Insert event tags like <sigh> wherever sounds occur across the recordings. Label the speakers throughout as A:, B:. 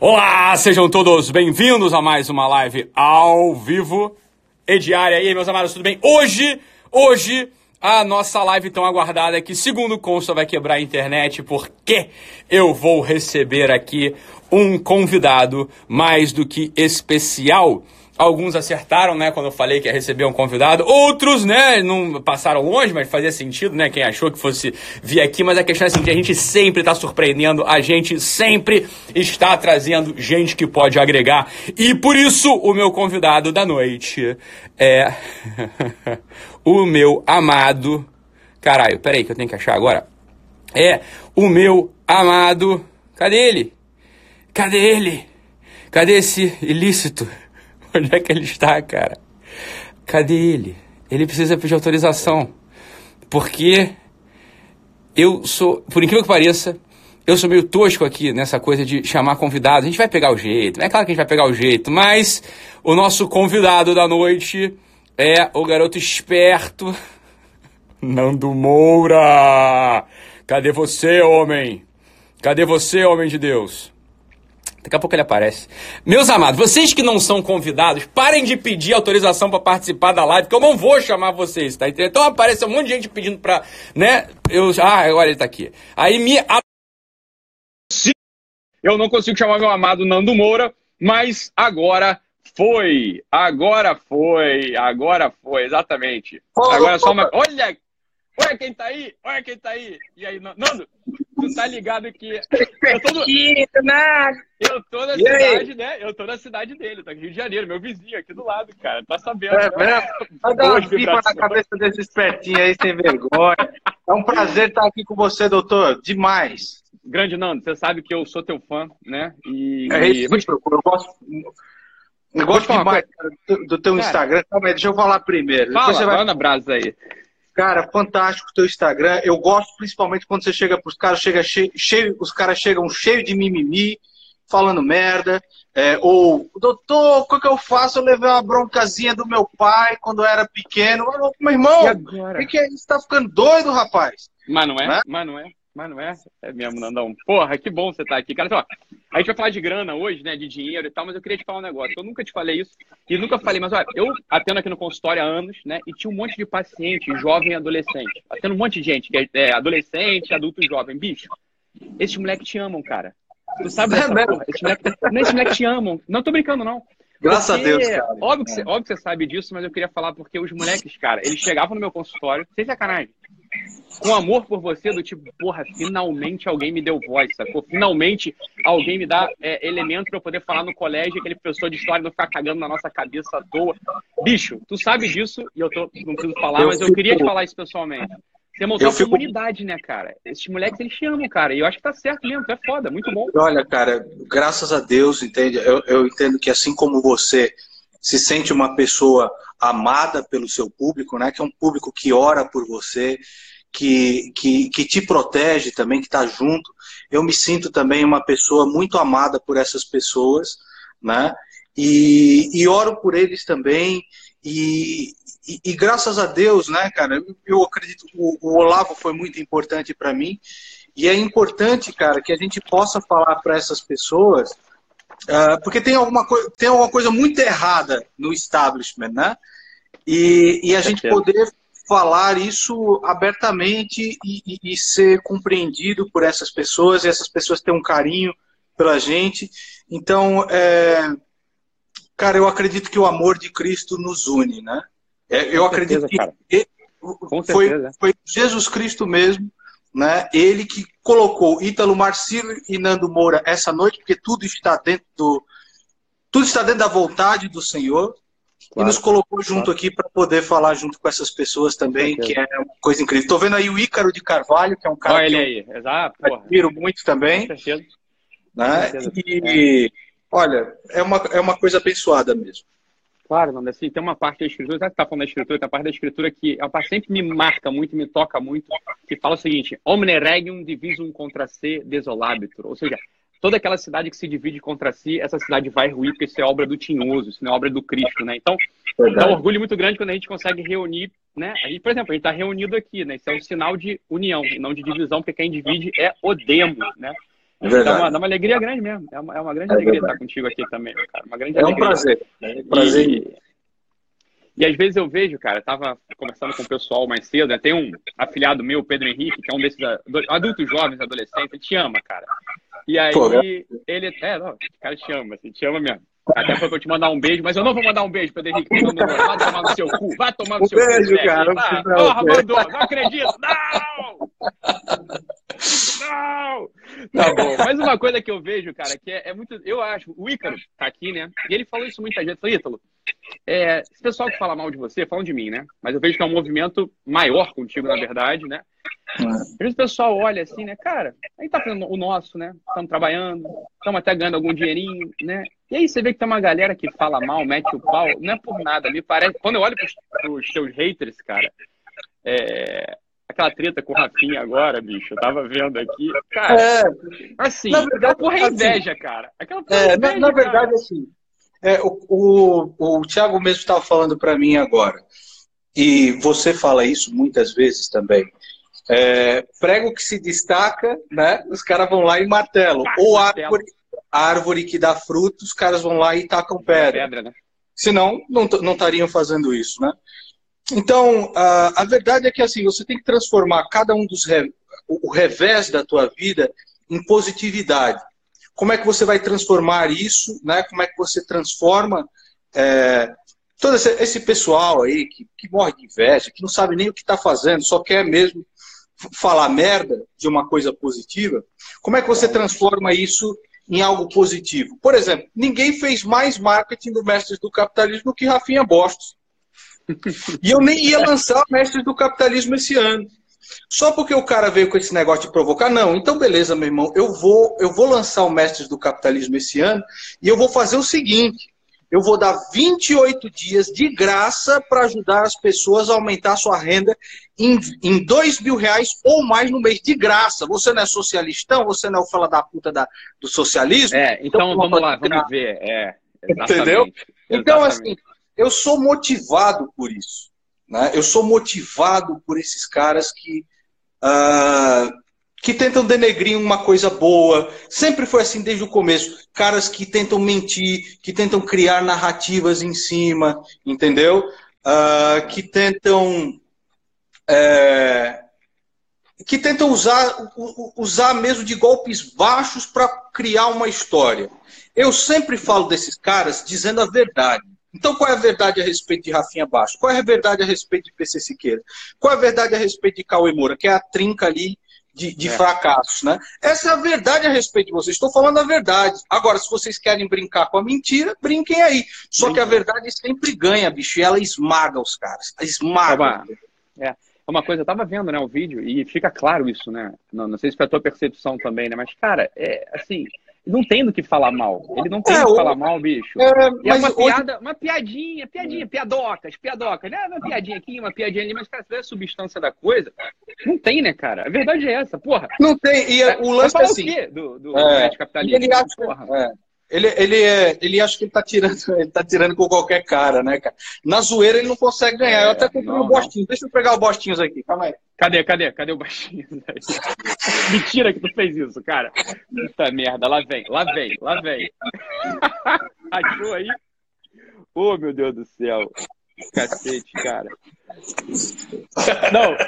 A: Olá, sejam todos bem-vindos a mais uma live ao vivo e diária. E aí, meus amados, tudo bem? Hoje, hoje, a nossa live tão aguardada que, segundo consta, vai quebrar a internet porque eu vou receber aqui um convidado mais do que especial. Alguns acertaram, né, quando eu falei que ia receber um convidado. Outros, né, não passaram longe, mas fazia sentido, né, quem achou que fosse vir aqui. Mas a questão é assim, que a gente sempre está surpreendendo, a gente sempre está trazendo gente que pode agregar. E por isso, o meu convidado da noite é <laughs> o meu amado... Caralho, peraí que eu tenho que achar agora. É o meu amado... Cadê ele? Cadê ele? Cadê esse ilícito? <laughs> Onde é que ele está, cara? Cadê ele? Ele precisa pedir autorização. Porque eu sou, por incrível que pareça, eu sou meio tosco aqui nessa coisa de chamar convidado. A gente vai pegar o jeito, é claro que a gente vai pegar o jeito, mas o nosso convidado da noite é o garoto esperto, <laughs> Nando Moura. Cadê você, homem? Cadê você, homem de Deus? Daqui a pouco ele aparece. Meus amados, vocês que não são convidados, parem de pedir autorização para participar da live, que eu não vou chamar vocês, tá entendendo? Então aparece um monte de gente pedindo pra, né? Eu, ah, agora ele tá aqui. Aí me. Eu não consigo chamar meu amado Nando Moura, mas agora foi. Agora foi. Agora foi, exatamente. Agora é só uma. Olha Olha quem tá aí, olha quem tá aí. E aí, Nando, tu tá ligado que. Eu tô, no... eu tô na cidade, né? Eu tô na cidade dele, tá aqui Rio de Janeiro, meu vizinho aqui do lado, cara. Tá sabendo. É,
B: né? Vai dar uma pipa na cabeça desse espertinho aí, sem vergonha. É um prazer estar aqui com você, doutor. Demais.
A: Grande Nando, você sabe que eu sou teu fã, né?
B: E. É isso, eu gosto. Eu gosto demais do, do, teu cara, Instagram. Calma aí, deixa eu falar primeiro.
A: Fala, Depois você vai... brasa aí.
B: Cara, fantástico o teu Instagram. Eu gosto principalmente quando você chega para os caras, chega cheio, cheio, os caras chegam cheio de mimimi, falando merda. É, ou, doutor, o que eu faço? Eu levei uma broncazinha do meu pai quando eu era pequeno. Eu, meu irmão, o que, é isso? Você tá ficando doido, rapaz?
A: Mas não é? Né? Mas não é? Mas não é? É mesmo, Nandão. Porra, que bom você estar tá aqui. Cara, ó, a gente vai falar de grana hoje, né? De dinheiro e tal, mas eu queria te falar um negócio. Eu nunca te falei isso e nunca falei, mas olha, eu atendo aqui no consultório há anos, né? E tinha um monte de paciente, jovem e adolescente. Atendo um monte de gente, que é, é adolescente, adulto jovem. Bicho, esses moleques te amam, cara. Tu sabe <laughs> dessa é porra? Esses moleques, não, esses moleques te amam. Não tô brincando, não.
B: Graças porque, a Deus, cara.
A: Óbvio que, você, óbvio que você sabe disso, mas eu queria falar porque os moleques, cara, eles chegavam no meu consultório, sem sacanagem com amor por você, do tipo, porra, finalmente alguém me deu voz, sacou? Finalmente alguém me dá é, elemento para eu poder falar no colégio, aquele professor de história não ficar cagando na nossa cabeça à toa. Bicho, tu sabe disso, e eu tô, não preciso falar, eu mas eu queria te falar isso pessoalmente. Você montou uma fico... comunidade, né, cara? Esses moleques, eles te amam, cara. E eu acho que tá certo mesmo, tu é foda, muito bom.
B: Olha, cara, graças a Deus, entende? Eu, eu entendo que assim como você se sente uma pessoa amada pelo seu público, né? Que é um público que ora por você, que, que, que te protege também, que está junto. Eu me sinto também uma pessoa muito amada por essas pessoas, né? E, e oro por eles também. E, e, e, graças a Deus, né, cara, eu acredito que o, o Olavo foi muito importante para mim. E é importante, cara, que a gente possa falar para essas pessoas, uh, porque tem alguma, tem alguma coisa muito errada no establishment, né? E, e a gente poder falar isso abertamente e, e, e, ser compreendido por essas pessoas, e essas pessoas têm um carinho pela gente. Então, é, cara, eu acredito que o amor de Cristo nos une, né? É, eu acredito que foi, foi, Jesus Cristo mesmo, né? Ele que colocou Ítalo Marcílio e Nando Moura essa noite, porque tudo está dentro do, tudo está dentro da vontade do Senhor. Claro, e nos colocou junto claro. aqui para poder falar junto com essas pessoas também, que é uma coisa incrível. Estou vendo aí o Ícaro de Carvalho, que é um cara
A: Olha
B: que
A: ele aí, exato.
B: Eu admiro muito também. Com certeza. Né? Com certeza. E, é. olha, é uma, é uma coisa abençoada mesmo.
A: Claro, não, assim, tem uma parte da escritura, já que está falando da escritura, tem a parte da escritura que a parte sempre me marca muito, me toca muito, que fala o seguinte, omne regium divisum contra se desolabitur, ou seja, toda aquela cidade que se divide contra si, essa cidade vai ruir, porque isso é obra do tinhoso, isso não é obra do Cristo, né? Então, Verdade. dá um orgulho muito grande quando a gente consegue reunir, né? A gente, por exemplo, a gente está reunido aqui, né? Isso é um sinal de união, não de divisão, porque quem divide é o demo, né? É verdade. Dá uma, dá uma alegria grande mesmo. É uma, é uma grande é alegria estar contigo aqui também, cara. Uma grande
B: é
A: alegria.
B: um prazer. É um prazer.
A: E, e às vezes eu vejo, cara, eu tava conversando com o pessoal mais cedo, né? Tem um afiliado meu, Pedro Henrique, que é um desses adultos jovens, adolescentes, ele te ama, cara. E aí, Pô, ele. É, não, o cara te ama, assim, te ama mesmo. Até foi pra eu te mandar um beijo, mas eu não vou mandar um beijo, Pedro Henrique. Não, não, vai tomar no seu cu, vai tomar no
B: um
A: seu
B: beijo, cu. Beijo, cara.
A: Porra, mandou, não acredito, não! Não! Tá bom. Mas uma coisa que eu vejo, cara, que é, é, muito. Eu acho, o Ícaro tá aqui, né? E ele falou isso muita gente. Falou, Ítalo, é, esse pessoal que fala mal de você, falam de mim, né? Mas eu vejo que é um movimento maior contigo, na verdade, né? Às vezes o pessoal olha assim, né? Cara, aí tá fazendo o nosso, né? Estamos trabalhando, estamos até ganhando algum dinheirinho, né? E aí você vê que tem uma galera que fala mal, mete o pau, não é por nada. Me parece. Quando eu olho pros, pros teus haters, cara, é, aquela treta com o Rafinha agora, bicho, eu tava vendo aqui. Cara, é, assim, na verdade, aquela porra é assim, inveja, assim, cara. Aquela porra é,
B: é inveja, na, na verdade, cara. assim, é, o, o, o Thiago mesmo estava falando para mim agora, e você fala isso muitas vezes também. É, prego que se destaca, né? Os caras vão lá e martelam. Ah, Ou árvore, árvore que dá frutos, os caras vão lá e tacam pedra. pedra né? Senão, não, não estariam fazendo isso, né? Então, a, a verdade é que assim, você tem que transformar cada um dos re, o revés da tua vida em positividade. Como é que você vai transformar isso, né? Como é que você transforma é, todo esse, esse, pessoal aí que, que morre de inveja, que não sabe nem o que está fazendo, só quer mesmo falar merda de uma coisa positiva. Como é que você transforma isso em algo positivo? Por exemplo, ninguém fez mais marketing do Mestres do Capitalismo que Rafinha Bostos. E eu nem ia lançar Mestres do Capitalismo esse ano. Só porque o cara veio com esse negócio de provocar, não. Então, beleza, meu irmão, eu vou, eu vou lançar o Mestres do Capitalismo esse ano e eu vou fazer o seguinte: eu vou dar 28 dias de graça para ajudar as pessoas a aumentar a sua renda em, em 2 mil reais ou mais no mês, de graça. Você não é socialistão? Você não é o fala da puta da, do socialismo?
A: É, então, então vamos lá, vamos ver. É,
B: Entendeu? Então, assim, eu sou motivado por isso. Né? Eu sou motivado por esses caras que, uh, que tentam denegrir uma coisa boa. Sempre foi assim desde o começo. Caras que tentam mentir, que tentam criar narrativas em cima, entendeu? Uh, que tentam. É, que tentam usar, usar mesmo de golpes baixos para criar uma história. Eu sempre falo desses caras dizendo a verdade. Então, qual é a verdade a respeito de Rafinha Baixo? Qual é a verdade a respeito de PC Siqueira? Qual é a verdade a respeito de Cauê Moura, que é a trinca ali de, de é. fracassos, né? Essa é a verdade a respeito de vocês. Estou falando a verdade. Agora, se vocês querem brincar com a mentira, brinquem aí. Só que a verdade sempre ganha, bicho, e ela esmaga os caras. Esmaga.
A: É, é uma coisa, eu tava vendo, né, o vídeo, e fica claro isso, né? Não, não sei se foi a tua percepção também, né? Mas, cara, é assim, não tem do que falar mal. Ele não tem é, do que falar mal, bicho. É, é uma piada, hoje... uma piadinha, piadinha, piadocas, piadocas, né? Uma piadinha aqui, uma piadinha ali, mas, cara, se a substância da coisa, não tem, né, cara? A verdade é essa, porra.
B: Não tem, e é, o lance é assim. O quê
A: do, do é, capitalismo? Ele acha,
B: porra. Ele, ele, é, ele acha que ele tá, tirando, <laughs> ele tá tirando com qualquer cara, né, cara? Na zoeira ele não consegue ganhar. É, eu até comprei um bostinho. Deixa eu pegar o bostinhos aqui, calma aí.
A: Cadê, cadê? Cadê o bostinho? <laughs> Mentira que tu fez isso, cara. Puta merda, lá vem, lá vem, lá vem. <laughs> Achou aí? Oh, meu Deus do céu. Cacete, cara.
B: Não. <laughs>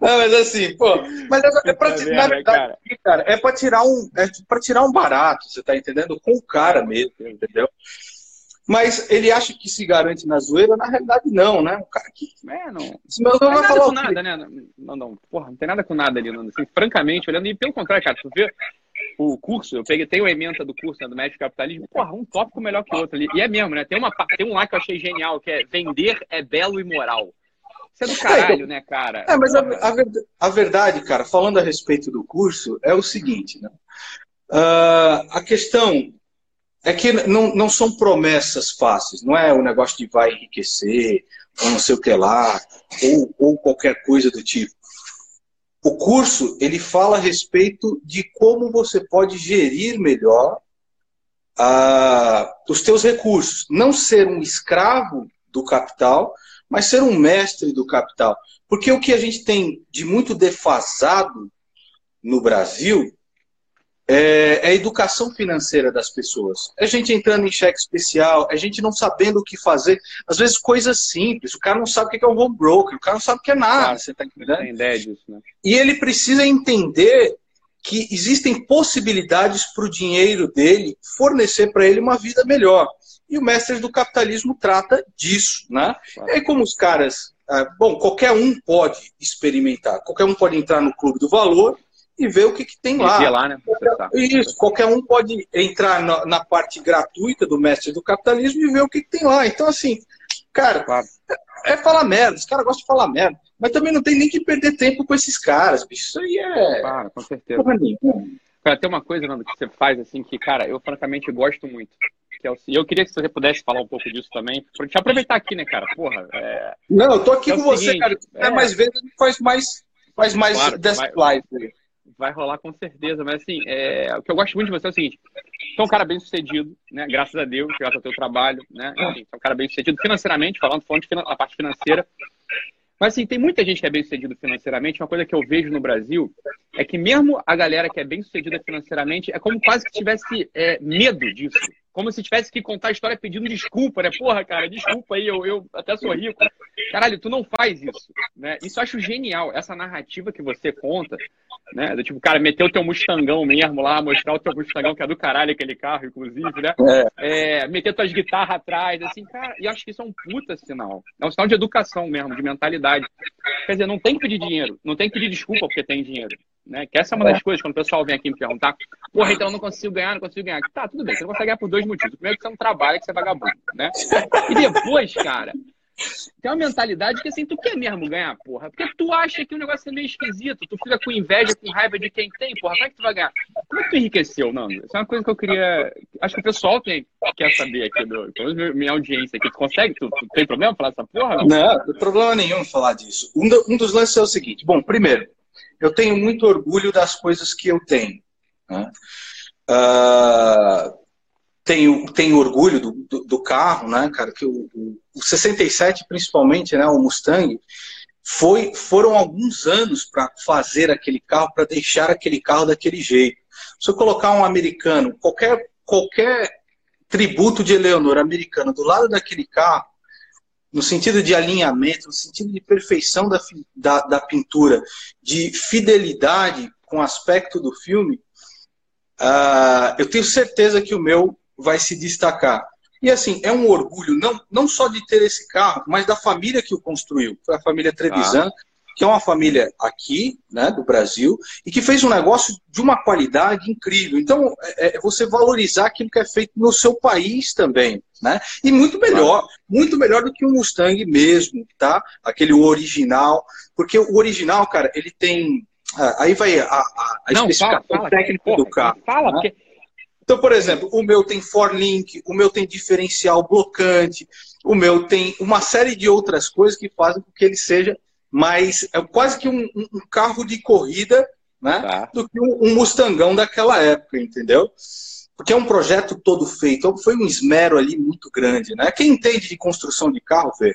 B: Não, mas assim, pô, mas é, é pra, merda, na verdade, cara. cara, é pra tirar um, é pra tirar um barato, você tá entendendo? Com o cara mesmo, entendeu? Mas ele acha que se garante na zoeira, na realidade não, né? O cara que.
A: É, não. Não, não, não nada com nada, né? Não, não, porra, não tem nada com nada ali, não. Assim, francamente, olhando, e pelo contrário, cara, tu vê o curso, eu peguei, tem o ementa do curso né, do médico capitalismo, porra, um tópico melhor que o outro ali. E é mesmo, né? Tem, uma, tem um lá que eu achei genial, que é vender é belo e moral. Isso é do caralho, né, cara?
B: É, mas a, a, a, verdade, cara, falando a respeito do curso, é o seguinte, né? Uh, a questão é que não, não são promessas fáceis, não é o negócio de vai enriquecer, ou não sei o que lá, ou, ou qualquer coisa do tipo. O curso ele fala a respeito de como você pode gerir melhor os teus recursos, não ser um escravo do capital, mas ser um mestre do capital. Porque o que a gente tem de muito defasado no Brasil é, é a educação financeira das pessoas. É a gente entrando em cheque especial, é a gente não sabendo o que fazer. Às vezes coisas simples, o cara não sabe o que é um home broker, o cara não sabe o que é nada, claro, você tá entendendo? Tem ideia disso, né? E ele precisa entender que existem possibilidades para o dinheiro dele fornecer para ele uma vida melhor. E o Mestres do Capitalismo trata disso, né? Claro. E aí, como os caras. Ah, bom, qualquer um pode experimentar, qualquer um pode entrar no Clube do Valor e ver o que, que tem lá. lá né? Isso, qualquer um pode entrar na, na, parte gratuita do Mestre do Capitalismo e ver o que, que tem lá. Então, assim, cara, claro. é, é falar merda, os caras gostam de falar merda. Mas também não tem nem que perder tempo com esses caras, bicho. Isso aí é.
A: Claro, com certeza. Cara, tem uma coisa, Nando, que você faz assim que, cara, eu francamente gosto muito. Que é o... E eu queria que você pudesse falar um pouco disso também. Pra te aproveitar aqui, né, cara? Porra. É...
B: Não, eu tô aqui é com você, seguinte, cara. Se é... mais vezes, faz mais, faz mais claro, dessa live.
A: Vai rolar com certeza, mas assim, é... o que eu gosto muito de você é o seguinte: você é um cara bem sucedido, né? Graças a Deus, graças ao teu trabalho, né? Enfim, é um cara bem sucedido financeiramente, falando, a parte financeira. Mas assim, tem muita gente que é bem sucedido financeiramente. Uma coisa que eu vejo no Brasil é que mesmo a galera que é bem sucedida financeiramente é como quase que tivesse é, medo disso. Como se tivesse que contar a história pedindo desculpa, né? Porra, cara, desculpa aí, eu, eu até sou rico. Caralho, tu não faz isso, né? Isso eu acho genial, essa narrativa que você conta, né? Do tipo, cara, meter o teu Mustangão mesmo lá, mostrar o teu Mustangão, que é do caralho aquele carro, inclusive, né? É. É, meter tuas guitarras atrás, assim, cara, e acho que isso é um puta sinal. É um sinal de educação mesmo, de mentalidade. Quer dizer, não tem que pedir dinheiro, não tem que pedir desculpa porque tem dinheiro. Né? Que essa é uma das é. coisas, quando o pessoal vem aqui me perguntar, porra, então eu não consigo ganhar, não consigo ganhar. Tá, tudo bem, você não consegue ganhar por dois motivos. primeiro que você não trabalha, que você é vagabundo, né? E depois, cara, tem uma mentalidade que assim, tu quer mesmo ganhar, porra. Porque tu acha que o negócio é meio esquisito, tu fica com inveja, com raiva de quem tem, porra, como é que tu vai ganhar? Como é que tu enriqueceu, Nando? Isso é uma coisa que eu queria. Acho que o pessoal tem, quer saber aqui, do, pelo menos minha audiência aqui. Tu consegue? Tu, tu tem problema falar essa porra?
B: Não, não, não tem problema nenhum falar disso. Um, do, um dos lances é o seguinte: bom, primeiro, eu tenho muito orgulho das coisas que eu tenho. Né? Uh, tenho, tenho orgulho do, do, do, carro, né, cara? Que o, o 67, principalmente, né, o Mustang, foi, foram alguns anos para fazer aquele carro, para deixar aquele carro daquele jeito. Se eu colocar um americano, qualquer, qualquer tributo de Eleonor americano do lado daquele carro, no sentido de alinhamento, no sentido de perfeição da, da, da pintura, de fidelidade com o aspecto do filme, uh, eu tenho certeza que o meu vai se destacar. E assim, é um orgulho não, não só de ter esse carro, mas da família que o construiu. Foi a família Trevisan, ah. que é uma família aqui, né, do Brasil, e que fez um negócio de uma qualidade incrível. Então, é, é você valorizar aquilo que é feito no seu país também. Né? E muito melhor, muito melhor do que um Mustang mesmo, tá? Aquele original, porque o original, cara, ele tem ah, aí vai a, a, a Não, especificação fala, fala, técnica do carro. Fala, né? porque então, por exemplo, o meu tem forlink, o meu tem diferencial blocante, o meu tem uma série de outras coisas que fazem com que ele seja mais é quase que um, um carro de corrida, né, tá. do que um, um Mustangão daquela época, entendeu? Porque é um projeto todo feito, foi um esmero ali muito grande, né? Quem entende de construção de carro, vê.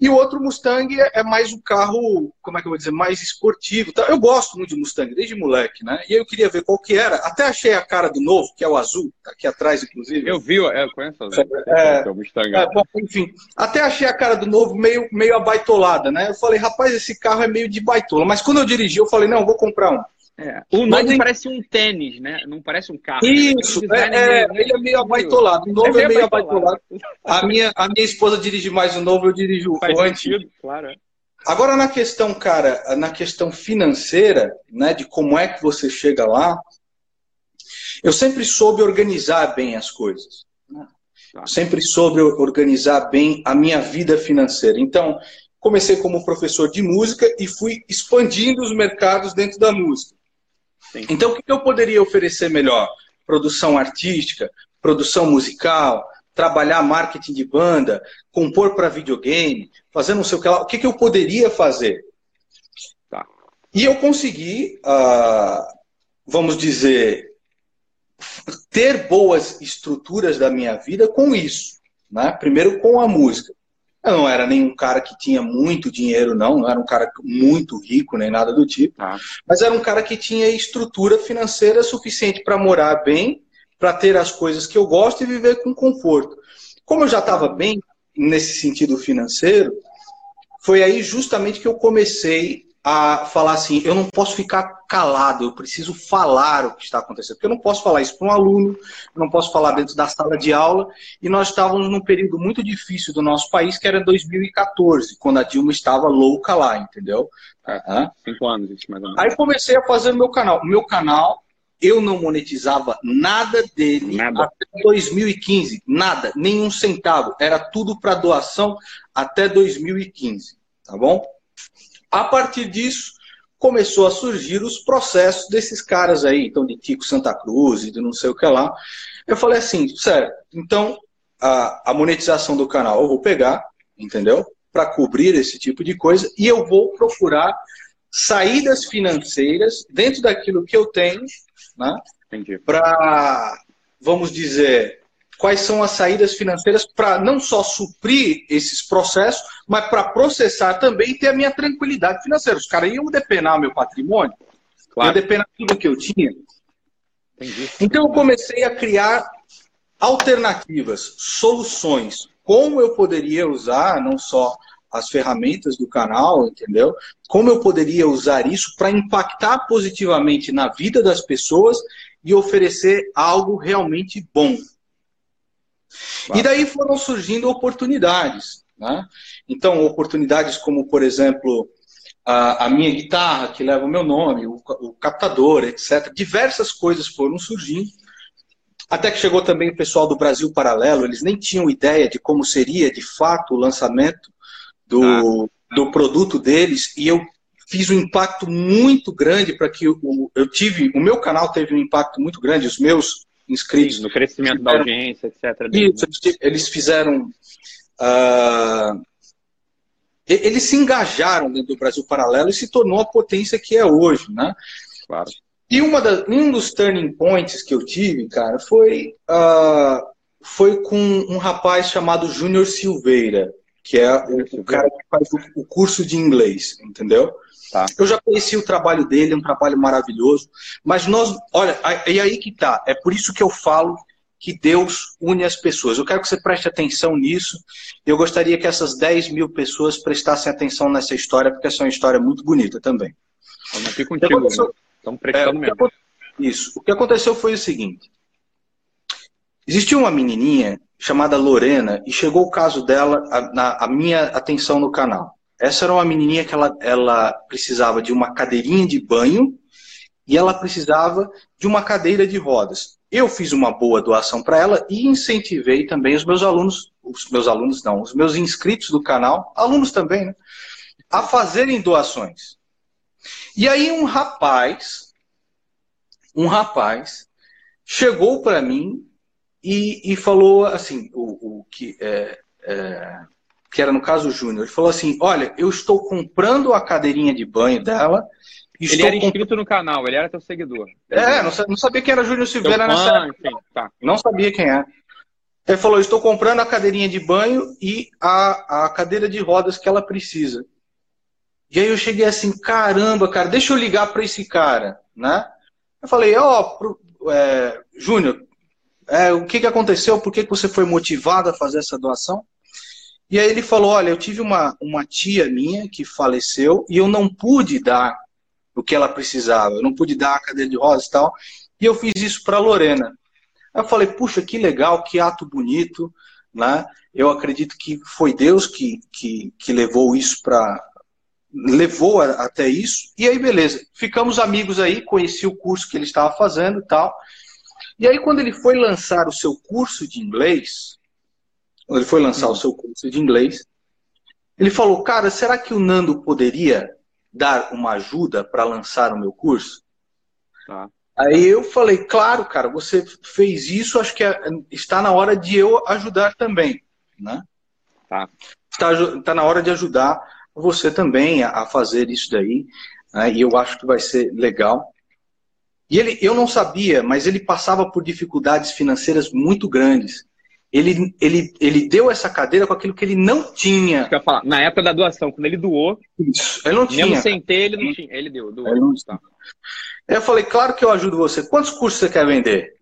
B: E o outro Mustang é, é mais um carro, como é que eu vou dizer, mais esportivo. Eu gosto muito de Mustang, desde moleque, né? E eu queria ver qual que era. Até achei a cara do novo, que é o azul, tá aqui atrás, inclusive.
A: Eu vi, é, eu conheço azul. É, é,
B: Mustang. É, bom, enfim, até achei a cara do novo meio, meio abaitolada, né? Eu falei, rapaz, esse carro é meio de baitola. Mas quando eu dirigi, eu falei, não, vou comprar um.
A: É. O novo tem... parece um tênis, né? Não parece um carro.
B: Isso, né? é, é, ele é meio abaitolado. O novo é, é meio abaitolado. A minha, a minha esposa dirige mais o novo, eu dirijo
A: Faz o antigo. Claro. É.
B: Agora, na questão, cara, na questão financeira, né, de como é que você chega lá, eu sempre soube organizar bem as coisas. Né? Tá. Sempre soube organizar bem a minha vida financeira. Então, comecei como professor de música e fui expandindo os mercados dentro da música. Sim. Então, o que eu poderia oferecer melhor? Produção artística, produção musical, trabalhar marketing de banda, compor para videogame, fazer não sei o que lá. O que, que eu poderia fazer? Tá. E eu consegui, uh, vamos dizer, ter boas estruturas da minha vida com isso. Né? Primeiro com a música. Eu não era nenhum cara que tinha muito dinheiro, não, não era um cara muito rico, nem nada do tipo. Ah. Mas era um cara que tinha estrutura financeira suficiente para morar bem, para ter as coisas que eu gosto e viver com conforto. Como eu já estava bem nesse sentido financeiro, foi aí justamente que eu comecei a falar assim: eu não posso ficar calado, eu preciso falar o que está acontecendo. Porque eu não posso falar isso para um aluno, eu não posso falar dentro da sala de aula. E nós estávamos num período muito difícil do nosso país, que era 2014, quando a Dilma estava louca lá, entendeu?
C: Uhum. Cinco anos, mais ou menos.
B: Aí comecei a fazer o meu canal. O meu canal, eu não monetizava nada dele nada. até 2015. Nada, nenhum centavo. Era tudo para doação até 2015. Tá bom? A partir disso, começou a surgir os processos desses caras aí, então de Tico Santa Cruz e de não sei o que lá. Eu falei assim, certo, então a, a monetização do canal eu vou pegar, entendeu? Para cobrir esse tipo de coisa e eu vou procurar saídas financeiras dentro daquilo que eu tenho, né? Para, vamos dizer, quais são as saídas financeiras para não só suprir esses processos, mas para processar também e ter a minha tranquilidade financeira. Os caras iam depenar meu patrimônio, claro. iam depenar tudo que eu tinha. Entendi. Então eu comecei a criar alternativas, soluções, como eu poderia usar não só as ferramentas do canal, entendeu? Como eu poderia usar isso para impactar positivamente na vida das pessoas e oferecer algo realmente bom. Claro. E daí foram surgindo oportunidades. Né? Então, oportunidades como, por exemplo, a, a, minha guitarra, que leva o meu nome, o, o captador, etc. Diversas coisas foram surgindo. Até que chegou também o pessoal do Brasil Paralelo, eles nem tinham ideia de como seria de fato o lançamento do, ah. do produto deles, e eu fiz um impacto muito grande para que o, eu tive, o meu canal teve um impacto muito grande, os meus inscritos.
C: no crescimento fizeram, da audiência, etc.
B: Isso, eles fizeram. Uh, eles se engajaram dentro do Brasil Paralelo e se tornou a potência que é hoje, né?
C: Claro.
B: E uma da, um dos turning points que eu tive, cara, foi, uh, foi com um rapaz chamado Júnior Silveira, que é o, o, cara que faz o, o curso de inglês, entendeu? Tá. Eu já conheci o trabalho dele, é um trabalho maravilhoso. Mas nós, olha, e aí que tá. É por isso que eu falo que Deus une as pessoas. Eu quero que você preste atenção nisso. Eu gostaria que essas 10 mil pessoas prestassem atenção nessa história, porque essa é uma história muito bonita também.
C: Estamos aqui contigo. Aconteceu... Né? Estamos prestando é, mesmo.
B: Isso. O que aconteceu foi o seguinte. Existia uma menininha chamada Lorena e chegou o caso dela, a, na, a minha atenção no canal. Essa era uma menininha que ela, ela precisava de uma cadeirinha de banho e ela precisava de uma cadeira de rodas. Eu fiz uma boa doação para ela e incentivei também os meus alunos, os meus alunos não, os meus inscritos do canal, alunos também, né, a fazerem doações. E aí um rapaz, um rapaz chegou para mim e, e, falou assim, o, o que é, é, que era no caso o Júnior, ele falou assim: Olha, eu estou comprando a cadeirinha de banho dela.
C: Ele era inscrito comp... no canal, ele era teu seguidor.
B: É, não sabia quem era Júnior Silveira nessa época. Enfim, tá. Não sabia quem era. Ele falou: Estou comprando a cadeirinha de banho e a, a cadeira de rodas que ela precisa. E aí eu cheguei assim: caramba, cara, deixa eu ligar para esse cara, né? Eu falei: Ó, oh, é, Júnior, é, o que, que aconteceu? Por que, que você foi motivado a fazer essa doação? E aí ele falou: Olha, eu tive uma, uma tia minha que faleceu e eu não pude dar o que ela precisava, eu não pude dar a cadeira de rosa e tal, e eu fiz isso para Lorena. Aí eu falei: Puxa, que legal, que ato bonito, né? Eu acredito que foi Deus que, que, que levou isso para. levou a, até isso, e aí beleza, ficamos amigos aí, conheci o curso que ele estava fazendo e tal. E aí, quando ele foi lançar o seu curso de inglês, ele foi lançar o seu curso de inglês, ele falou: Cara, será que o Nando poderia dar uma ajuda para lançar o meu curso? Tá. Aí eu falei: Claro, cara, você fez isso, acho que é, está na hora de eu ajudar também. Né? Tá. Está, está na hora de ajudar você também a, a fazer isso daí. Né? E eu acho que vai ser legal. E ele, eu não sabia, mas ele passava por dificuldades financeiras muito grandes. Ele, ele, ele deu essa cadeira com aquilo que ele não tinha.
C: Falar, na época da doação, quando ele doou,
B: Isso, ele não
C: mesmo
B: tinha.
C: sem ter, ele não tinha. Ele deu, doou.
B: Ele não
C: Tá.
B: Aí eu falei, claro que eu ajudo você. Quantos cursos você quer vender?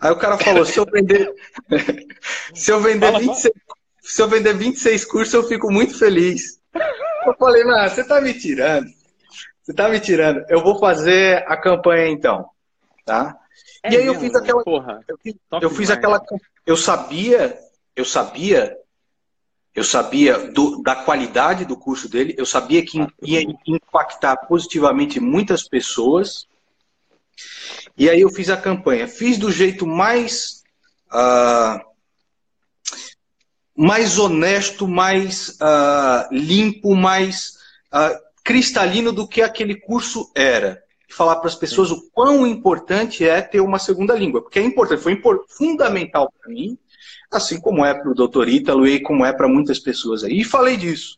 B: Aí o cara falou, se eu vender, <laughs> se eu vender
C: Fala,
B: 26, se eu vender 26 cursos, eu fico muito feliz. Eu falei, não, você tá me tirando. Você tá me tirando. Eu vou fazer a campanha então, tá?
C: É
B: e aí eu
C: mesmo,
B: fiz aquela,
C: Porra,
B: eu fiz, eu fiz aquela, eu sabia, eu sabia, eu sabia do- da qualidade do curso dele, eu sabia que ia impactar positivamente muitas pessoas. E aí eu fiz a campanha, fiz do jeito mais ah, mais honesto, mais ah, limpo, mais ah, cristalino do que aquele curso era. Falar para as pessoas o quão importante é ter uma segunda língua, porque é importante, foi fundamental para mim, assim como é para o doutor Ítalo e como é para muitas pessoas aí. E falei disso.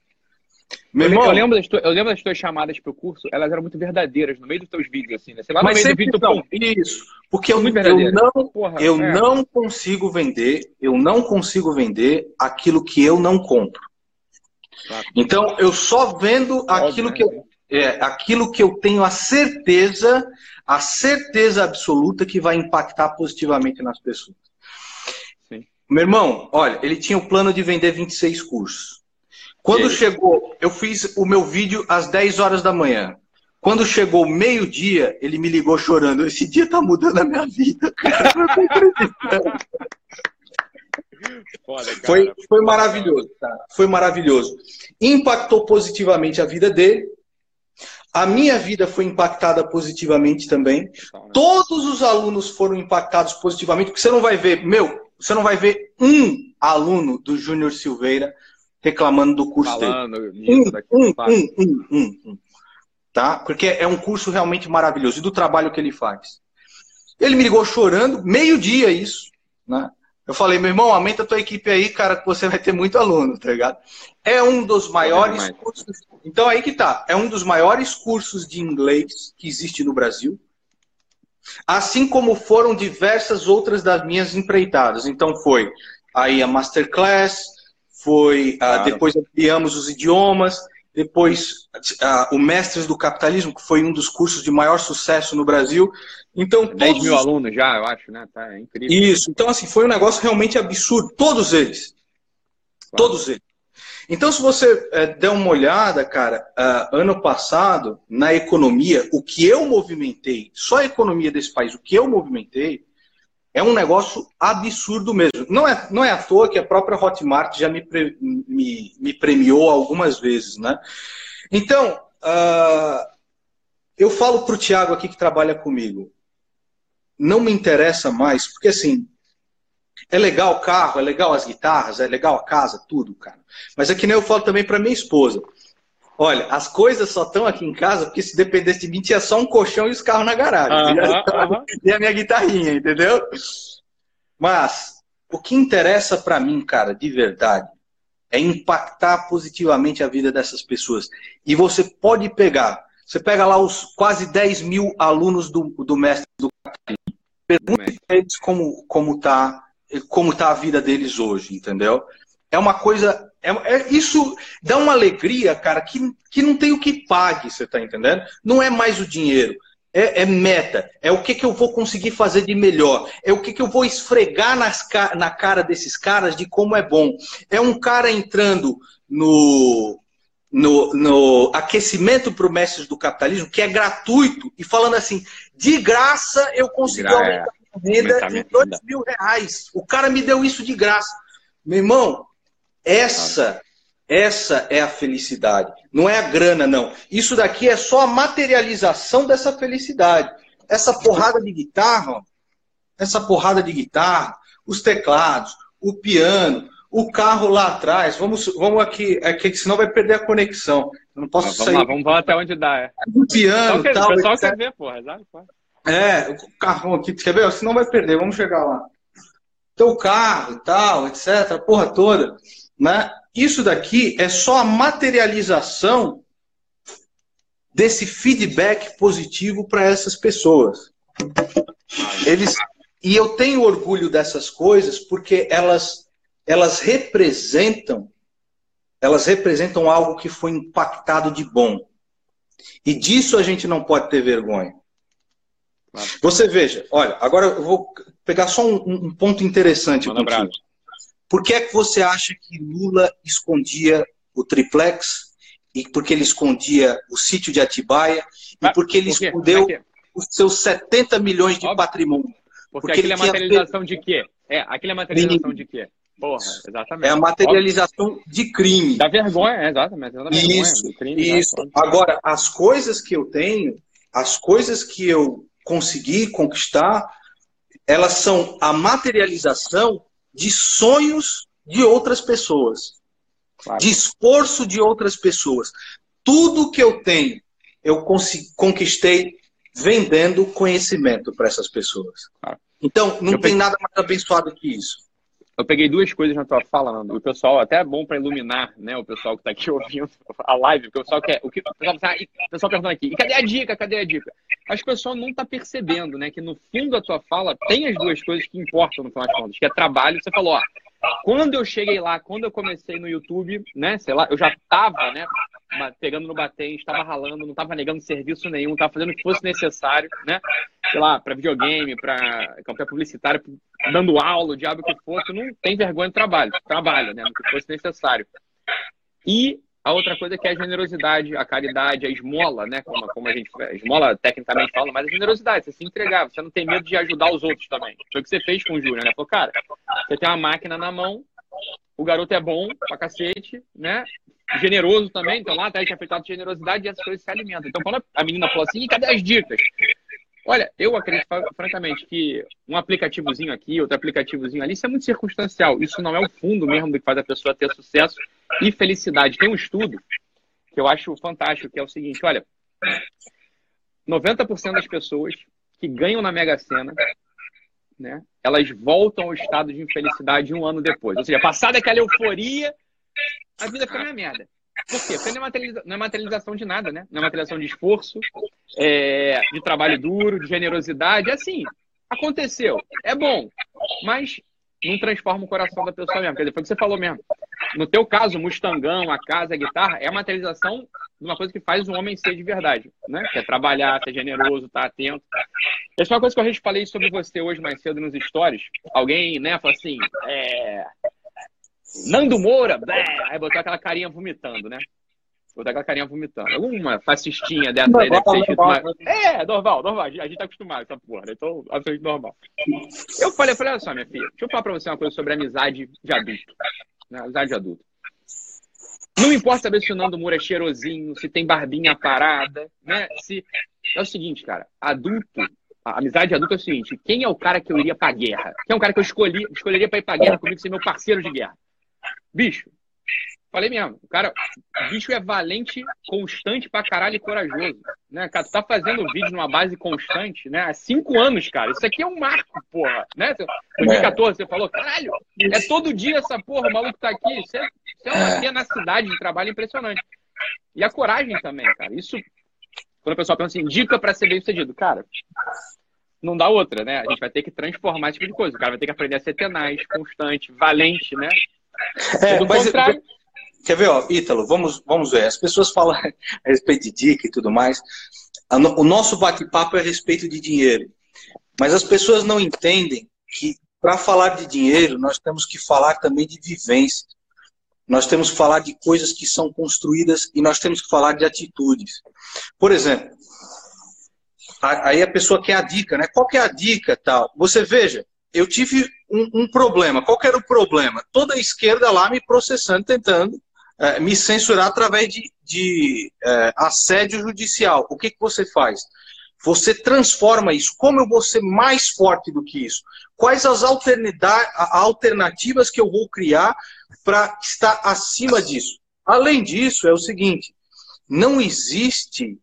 B: Meu
C: Eu,
B: irmão,
C: eu lembro das tu- eu lembro das tuas chamadas pro curso, elas eram muito verdadeiras, no meio dos teus vídeos, assim, né? Sei lá, no
B: mas
C: meio do vídeo,
B: não, isso, porque eu, eu não
C: porra,
B: Eu
C: é.
B: não consigo vender, eu não consigo vender aquilo que eu não compro. Então, eu só vendo aquilo que eu,
C: né?
B: É, aquilo que eu tenho a certeza, a certeza absoluta que vai impactar positivamente nas pessoas.
C: Sim.
B: Meu irmão, olha, ele tinha o plano de vender 26 cursos. Quando chegou, eu fiz o meu vídeo às 10 horas da manhã. Quando chegou meio-dia, ele me ligou chorando. Esse dia tá mudando a minha vida. <laughs>
C: Foda, cara.
B: Foi, foi maravilhoso, cara. Foi maravilhoso. Impactou positivamente a vida dele. A minha vida foi impactada positivamente também.
C: Total, né?
B: Todos os alunos foram impactados positivamente, porque você não vai ver, meu, você não vai ver um aluno do Júnior Silveira reclamando do curso dele.
C: Falando
B: Um,
C: daquilo,
B: um, um, um, um, um. Tá? Porque é um curso realmente maravilhoso e do trabalho que ele faz. Ele me ligou chorando, meio-dia isso, né? Eu falei, meu irmão, aumenta a tua equipe aí, cara, que você vai ter muito aluno, tá ligado? É um dos maiores
C: demais.
B: cursos. Então aí que tá. É um dos maiores cursos de inglês que existe no Brasil. Assim como foram diversas outras das minhas empreitadas. Então foi aí a Masterclass, foi ah,
C: Claro.
B: depois ampliamos os idiomas, depois ah, o Mestres do Capitalismo, que foi um dos cursos de maior sucesso no Brasil. Então
C: 10
B: todos
C: mil
B: os
C: alunos já, eu acho, né? Tá, é incrível.
B: isso. Então, assim, foi um negócio realmente absurdo. Todos eles.
C: Claro.
B: Todos eles. Então, se você eh, der uma olhada, cara, ah, ano passado, na economia, o que eu movimentei, só a economia desse país, o que eu movimentei, é um negócio absurdo mesmo. Não é, não é à toa que a própria Hotmart já me, pre- me, me premiou algumas vezes, né? Então, ah, eu falo para o Tiago aqui que trabalha comigo, não me interessa mais, porque assim, é legal o carro, é legal as guitarras, é legal a casa, tudo, cara. Mas é que nem eu falo também para minha esposa. Olha, as coisas só estão aqui em casa porque se dependesse de mim tinha só um colchão e os carros na garagem.
C: Aham, aham. <laughs>
B: E a minha guitarrinha, entendeu? Mas o que interessa para mim, cara, de verdade, é impactar positivamente a vida dessas pessoas. E você pode pegar, você pega lá os quase 10 mil alunos do, do mestre do Pergunte pra eles como, como, tá, como tá a vida deles hoje, entendeu? É uma coisa. É, é- isso dá uma alegria, cara, que, que não tem o que pague, você tá entendendo? Não é mais o dinheiro. É, é meta. É o que, que eu vou conseguir fazer de melhor. É o que, que eu vou esfregar nas, na cara desses caras de como é bom. É um cara entrando no, no, no aquecimento para o mestres do capitalismo, que é gratuito, e falando assim, de graça eu consegui aumentar a renda
C: aumentar
B: em
C: minha
B: dois
C: renda.
B: mil reais. O cara me deu isso de graça. Meu irmão, essa, essa é a felicidade. Não é a grana, não. Isso daqui é só a materialização dessa felicidade. Essa porrada de guitarra, essa porrada de guitarra, os teclados, o piano, o carro lá atrás. Vamos, vamos aqui, aqui, senão vai perder a conexão. Eu não posso
C: Vamos
B: sair
C: lá, vamos lá até onde dá. É.
B: do piano,
C: quer-
B: tal,
C: o pessoal
B: etc.
C: quer ver, porra. Porra.
B: É, o carrão aqui, quer ver? Senão vai perder, vamos chegar lá. Então, o carro e tal, etc., a porra toda, né? Isso daqui é só a materialização desse feedback positivo para essas pessoas. Eles, e eu tenho orgulho dessas coisas porque elas, elas representam elas representam algo que foi impactado de bom. E disso a gente não pode ter vergonha. Claro. Você veja, olha, agora eu vou pegar só um, um ponto interessante Manda contigo. Por que é que você acha que Lula escondia o triplex? E porque ele escondia o sítio de Atibaia? E porque ele por escondeu os seus 70 milhões de Óbvio. patrimônio?
A: Porque, porque aquilo é materialização de quê? É, aquilo é materialização de quê? Porra, exatamente.
B: É a materialização Óbvio. de crime.
A: Da vergonha, é, exatamente.
B: Isso, crime, isso. Agora, as coisas que eu tenho, as coisas que eu consegui conquistar, elas são a materialização de sonhos de outras pessoas, claro. de esforço de outras pessoas. Tudo que eu tenho, eu conquistei vendendo conhecimento para essas pessoas. Claro. Então, não eu tem nada mais abençoado que isso
A: eu peguei duas coisas na tua fala, Nando. O pessoal, até é bom para iluminar, né? O pessoal que está aqui <laughs> ouvindo a live, porque o pessoal quer. O, que, o, pessoal, tá, o pessoal perguntando aqui, e cadê a dica? Cadê a dica? Acho que o pessoal não está percebendo, né? Que no fundo da tua fala tem as duas coisas que importam no final das contas, que é trabalho. Você falou, ó, quando eu cheguei lá, quando eu comecei no YouTube, né? Sei lá, eu já estava, né? Pegando no batente, estava ralando, não estava negando serviço nenhum, estava fazendo o que fosse necessário, né? Sei lá, para videogame, para campanha publicitária, dando aula, o diabo que fosse, não tem vergonha de trabalho, trabalha, né? No que fosse necessário. E a outra coisa é que é a generosidade, a caridade, a esmola, né? Como, como a gente a esmola tecnicamente fala, mas a generosidade, você se entregar, você não tem medo de ajudar os outros também. Foi o que você fez com o Júnior, né? Falou, cara, você tem uma máquina na mão, o garoto é bom pra cacete, né? Generoso também, então lá até tinha feito de generosidade e essas coisas se alimentam. Então quando a menina falou assim, cadê as dicas? Olha, eu acredito francamente que um aplicativozinho aqui, outro aplicativozinho ali, isso é muito circunstancial. Isso não é o fundo mesmo do que faz a pessoa ter sucesso e felicidade. Tem um estudo que eu acho fantástico, que é o seguinte, olha, 90% das pessoas que ganham na Mega Sena, né, elas voltam ao estado de infelicidade um ano depois. Ou seja, passada aquela euforia, a vida fica na merda. Por quê? Porque não é, materializa... não é materialização de nada, né? Não é materialização de esforço, é... de trabalho duro, de generosidade. É assim, aconteceu. É bom, mas não transforma o coração da pessoa mesmo. Quer dizer, foi o que você falou mesmo. No teu caso, o Mustangão, a casa, a guitarra, é a materialização de uma coisa que faz um homem ser de verdade, né? Que é trabalhar, ser generoso, estar tá atento. Essa é uma coisa que eu falei sobre você hoje mais cedo nos stories. Alguém, né, falou assim, é... Nando Moura, aí botou aquela carinha vomitando, né? Botou aquela carinha vomitando. Alguma fascistinha dessa aí deve ter escrito uma... É, normal, normal. A gente tá acostumado com essa porra, né? Então, absolutamente normal. Eu falei, falei, olha só, minha filha, deixa eu falar pra você uma coisa sobre amizade de adulto. Né? Amizade de adulto. Não importa saber se o Nando Moura é cheirosinho, se tem barbinha parada, né? Se... É o seguinte, cara, adulto a amizade adulta é o seguinte: quem é o cara que eu iria pra guerra? Quem é o cara que eu escolhi, escolheria pra ir pra guerra comigo ser meu parceiro de guerra? Bicho, falei mesmo, o cara, bicho é valente, constante pra caralho e corajoso. Né, cara, tu tá fazendo vídeo numa base constante, né? Há cinco anos, cara. Isso aqui é um marco, porra. Né? 2014, você falou, caralho, é todo dia essa porra, o maluco tá aqui. Isso é, isso é uma tenacidade de trabalho impressionante. E a coragem também, cara. Isso, quando o pessoal pensa assim, dica pra ser bem sucedido. Cara, não dá outra, né? A gente vai ter que transformar esse tipo de coisa. O cara vai ter que aprender a ser tenaz, constante, valente, né?
B: É, mas, contrário... Quer ver, ó, Ítalo, vamos, vamos ver. As pessoas falam <laughs> a respeito de dica e tudo mais. O nosso bate-papo é a respeito de dinheiro. Mas as pessoas não entendem que para falar de dinheiro, nós temos que falar também de vivência. Nós temos que falar de coisas que são construídas e nós temos que falar de atitudes. Por exemplo, aí a pessoa quer a dica, né? Qual que é a dica tal? Você veja, eu tive um, um, problema. Qual era o problema? Toda a esquerda lá me processando, tentando é, me censurar através de, de é, assédio judicial. O que, que você faz? Você transforma isso. Como eu vou ser mais forte do que isso? Quais as alternativas que eu vou criar para estar acima disso? Além disso, é o seguinte: não existe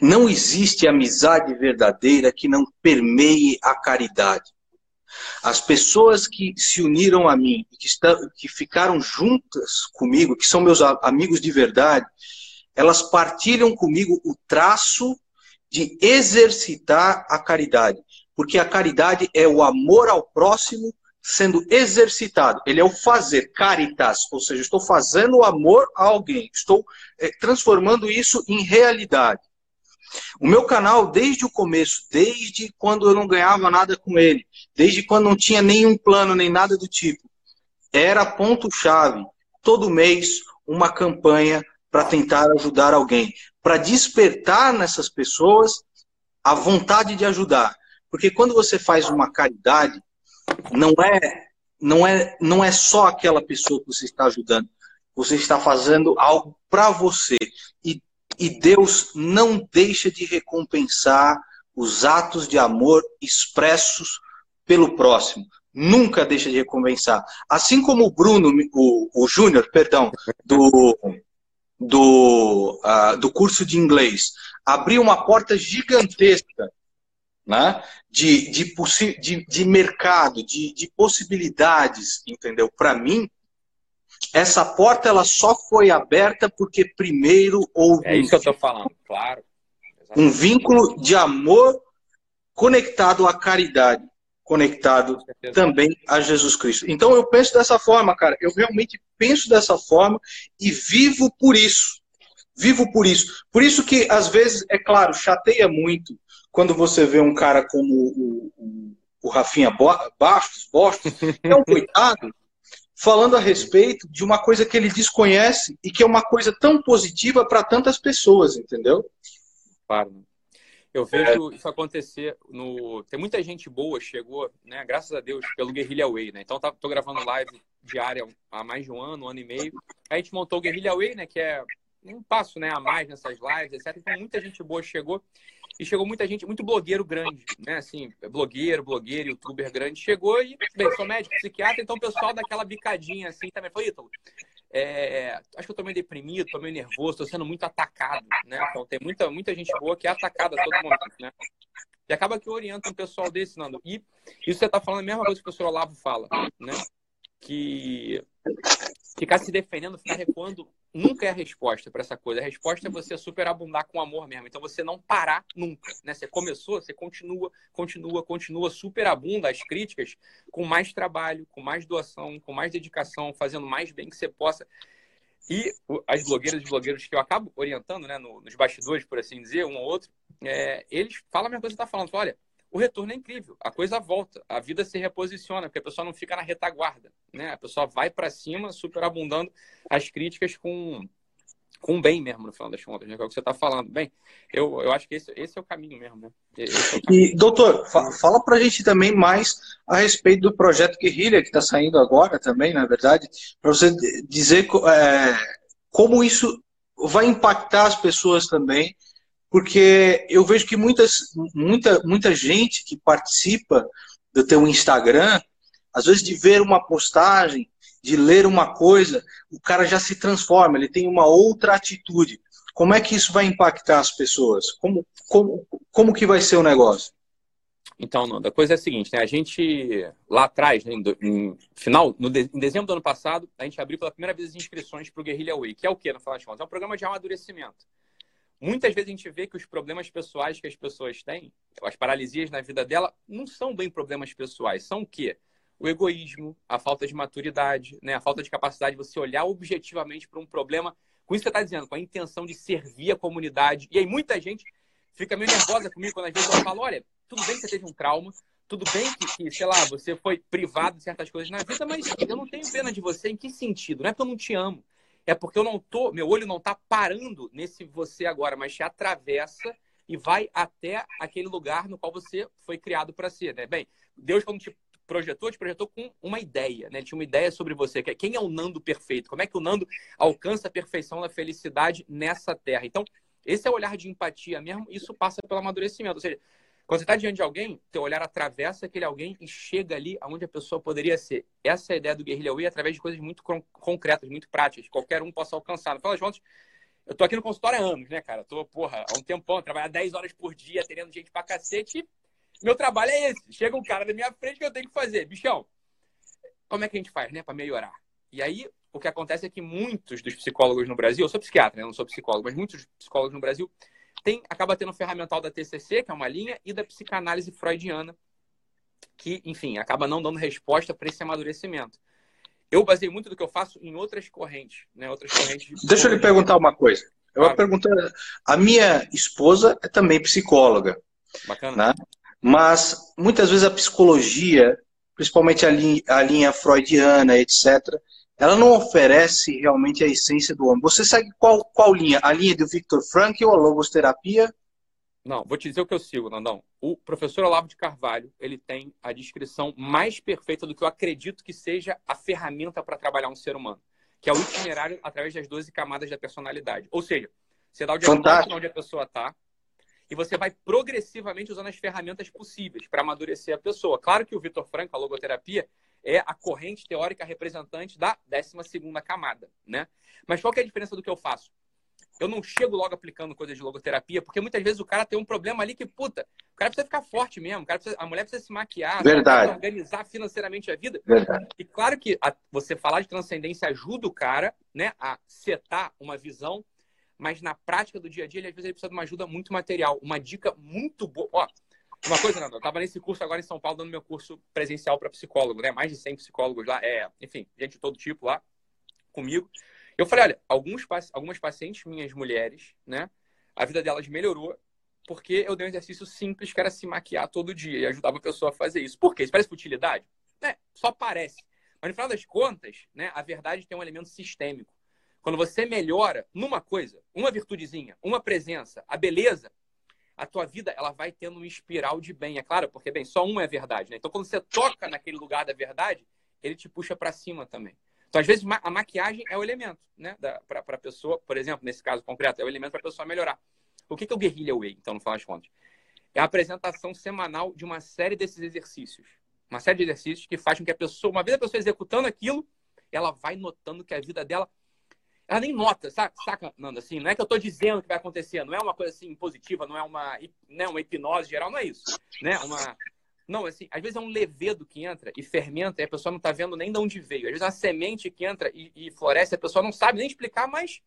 B: não existe amizade verdadeira que não permeie a caridade. As pessoas que se uniram a mim, que, que ficaram juntas comigo, que são meus amigos de verdade, elas partilham comigo o traço de exercitar a caridade. Porque a caridade é o amor ao próximo sendo exercitado. Ele é o fazer, caritas, ou seja, estou fazendo amor a alguém, estou é, transformando isso em realidade. O meu canal, desde o começo, desde quando eu não ganhava nada com ele, desde quando não tinha nenhum plano, nem nada do tipo, era ponto-chave. Todo mês, uma campanha para tentar ajudar alguém, para despertar nessas pessoas a vontade de ajudar. Porque quando você faz uma caridade, não é, não é, não é só aquela pessoa que você está ajudando. Você está fazendo algo para você. E, Deus não deixa de recompensar os atos de amor expressos pelo próximo. Nunca deixa de recompensar. Assim como o Bruno, o, o Júnior, perdão, do, do, uh, do curso de inglês, abriu uma porta gigantesca né? de, de, de, de mercado, de, de possibilidades, entendeu? Para mim, essa porta ela só foi aberta porque primeiro houve.
A: É isso que eu estou falando, claro.
B: Exatamente. Um vínculo de amor conectado à caridade, conectado também a Jesus Cristo. Então eu penso dessa forma, cara. Eu realmente penso dessa forma e vivo por isso. Vivo por isso. Por isso que, às vezes, é claro, chateia muito quando você vê um cara como o, o, o Rafinha Bastos, Bastos, é um <laughs> coitado, falando a respeito de uma coisa que ele desconhece e que é uma coisa tão positiva para tantas pessoas, entendeu?
A: Claro. Eu vejo é. isso acontecer no. Tem muita gente boa, chegou, né? Graças a Deus, pelo Guerrilla Way, né? Então tá, tô gravando live diária há mais de um ano, um ano e meio. A gente montou o Guerrilla Way, né? Que é um passo né, a mais nessas lives, etc. Então muita gente boa chegou. E chegou muita gente, muito blogueiro grande, né? Assim, blogueiro, blogueiro, youtuber grande. Chegou e, bem, sou médico, psiquiatra, então o pessoal daquela bicadinha assim também. Falou, Ítalo, é, acho que eu tô meio deprimido, tô meio nervoso, tô sendo muito atacado, né? Então tem muita, muita gente boa que é atacada a todo momento, né? E acaba que orienta um pessoal desse, Nando. E isso você tá falando a mesma coisa que o professor Olavo fala, né? Que ficar se defendendo, ficar recuando, nunca é a resposta para essa coisa. A resposta é você superabundar com amor mesmo. Então você não parar nunca. Né? Você começou, você continua, continua, continua, superabunda as críticas com mais trabalho, com mais doação, com mais dedicação, fazendo mais bem que você possa. E as blogueiras e blogueiros que eu acabo orientando, né, nos bastidores, por assim dizer, um ou outro, é, eles falam a mesma coisa que você está falando. Olha, o retorno é incrível. A coisa volta, a vida se reposiciona, porque a pessoa não fica na retaguarda, né? A pessoa vai para cima, superabundando as críticas com com bem mesmo, no final das contas, né? Que é o que você está falando. Bem, eu, eu acho que esse, esse é o caminho mesmo, né?
B: É caminho. E, doutor, fa fala para a gente também mais a respeito do projeto Guerrilha, que está saindo agora também, na verdade, para você dizer é, como isso vai impactar as pessoas também porque eu vejo que muitas, muita, muita gente que participa do teu Instagram, às vezes de ver uma postagem, de ler uma coisa, o cara já se transforma, ele tem uma outra atitude. Como é que isso vai impactar as pessoas? Como, como, como que vai ser o negócio?
A: Então, Nanda, a coisa é a seguinte, né? A gente, lá atrás, né, em, final, no de, em dezembro do ano passado, a gente abriu pela primeira vez as inscrições para o Guerrilla Way, que é o quê, no final das contas? É um programa de amadurecimento. Muitas vezes a gente vê que os problemas pessoais que as pessoas têm, as paralisias na vida dela, não são bem problemas pessoais. São o quê? O egoísmo, a falta de maturidade, né? a falta de capacidade de você olhar objetivamente para um problema, com isso que você está dizendo, com a intenção de servir a comunidade. E aí muita gente fica meio nervosa comigo quando às vezes eu falo, olha, tudo bem que você teve um trauma, tudo bem que, que, sei lá, você foi privado de certas coisas na vida, mas eu não tenho pena de você. Em que sentido? Não é porque eu não te amo é porque eu não tô, meu olho não está parando nesse você agora, mas te atravessa e vai até aquele lugar no qual você foi criado para ser, né? Bem, Deus quando te projetou, te projetou com uma ideia, né? Ele tinha uma ideia sobre você, que é quem é o Nando perfeito? Como é que o Nando alcança a perfeição da felicidade nessa terra? Então, esse é o olhar de empatia mesmo, isso passa pelo amadurecimento, ou seja, quando você está diante de alguém, teu olhar atravessa aquele alguém e chega ali aonde a pessoa poderia ser. Essa é a ideia do Guerrilha Way através de coisas muito concretas, muito práticas, que qualquer um possa alcançar. No das contas, eu tô aqui no consultório há anos, né, cara? Tô, porra, há um tempão, trabalhar 10 horas por dia, atendendo gente pra cacete. Meu trabalho é esse. Chega um cara na minha frente que eu tenho que fazer. Bichão, como é que a gente faz, né, pra melhorar? E aí, o que acontece é que muitos dos psicólogos no Brasil, eu sou psiquiatra, né? não sou psicólogo, mas muitos psicólogos no Brasil tem, acaba tendo o ferramental da TCC, que é uma linha, e da psicanálise freudiana, que, enfim, acaba não dando resposta para esse amadurecimento. Eu baseei muito do que eu faço em outras correntes, né? Outras correntes.
B: Deixa eu lhe perguntar uma coisa. Eu vou perguntar. A minha esposa é também psicóloga. Bacana. Né? Mas muitas vezes a psicologia, principalmente a linha, a linha freudiana, etc., ela não oferece realmente a essência do homem. Você segue qual, qual linha? A linha do Victor Frankl, a logosterapia?
A: Não, vou te dizer o que eu sigo, Nandão. O professor Olavo de Carvalho, ele tem a descrição mais perfeita do que eu acredito que seja a ferramenta para trabalhar um ser humano, que é o itinerário através das 12 camadas da personalidade. Ou seja, você dá o diagnóstico onde a pessoa está e você vai progressivamente usando as ferramentas possíveis para amadurecer a pessoa. Claro que o Vitor Franco, a logoterapia, é a corrente teórica representante da 12 camada, né? Mas qual é a diferença do que eu faço? eu não chego logo aplicando coisas de logoterapia, porque muitas vezes o cara tem um problema ali que, puta, o cara precisa ficar forte mesmo, precisa, a mulher precisa se maquiar, organizar financeiramente a vida.
B: Verdade.
A: E claro que a, você falar de transcendência ajuda o cara né, a setar uma visão, mas na prática do dia a dia, ele, às vezes ele precisa de uma ajuda muito material. Uma dica muito boa. Ó, uma coisa, Nando, eu estava nesse curso agora em São Paulo, dando meu curso presencial para psicólogo, né? Mais de 100 psicólogos lá, é, enfim, gente de todo tipo lá comigo. Eu falei, olha, alguns, algumas pacientes minhas mulheres, né? A vida delas melhorou porque eu dei um exercício simples que era se maquiar todo dia e ajudava a pessoa a fazer isso. Por quê? Isso parece futilidade? É, só parece. Mas no final das contas, né, a verdade tem um elemento sistêmico. Quando você melhora numa coisa, uma virtudezinha, uma presença, a beleza, a tua vida ela vai tendo um espiral de bem. É claro, porque bem, só uma é verdade, né? Então quando você toca naquele lugar da verdade, ele te puxa para cima também. Então, às vezes, a maquiagem é o elemento, né? Para a pessoa, por exemplo, nesse caso concreto, é o elemento para a pessoa melhorar. O que, que é o Guerrilha Way, então, no final das contas? É a apresentação semanal de uma série desses exercícios. Uma série de exercícios que faz com que a pessoa, uma vez a pessoa executando aquilo, ela vai notando que a vida dela. Ela nem nota, saca, saca Nanda? Assim, não é que eu estou dizendo que vai acontecer, não é uma coisa assim positiva, não é uma, né, uma hipnose geral, não é isso. Né? Uma, não, assim, às vezes é um levedo que entra e fermenta e a pessoa não está vendo nem de onde veio. Às vezes é uma semente que entra e, e floresce, a pessoa não sabe nem explicar, mas,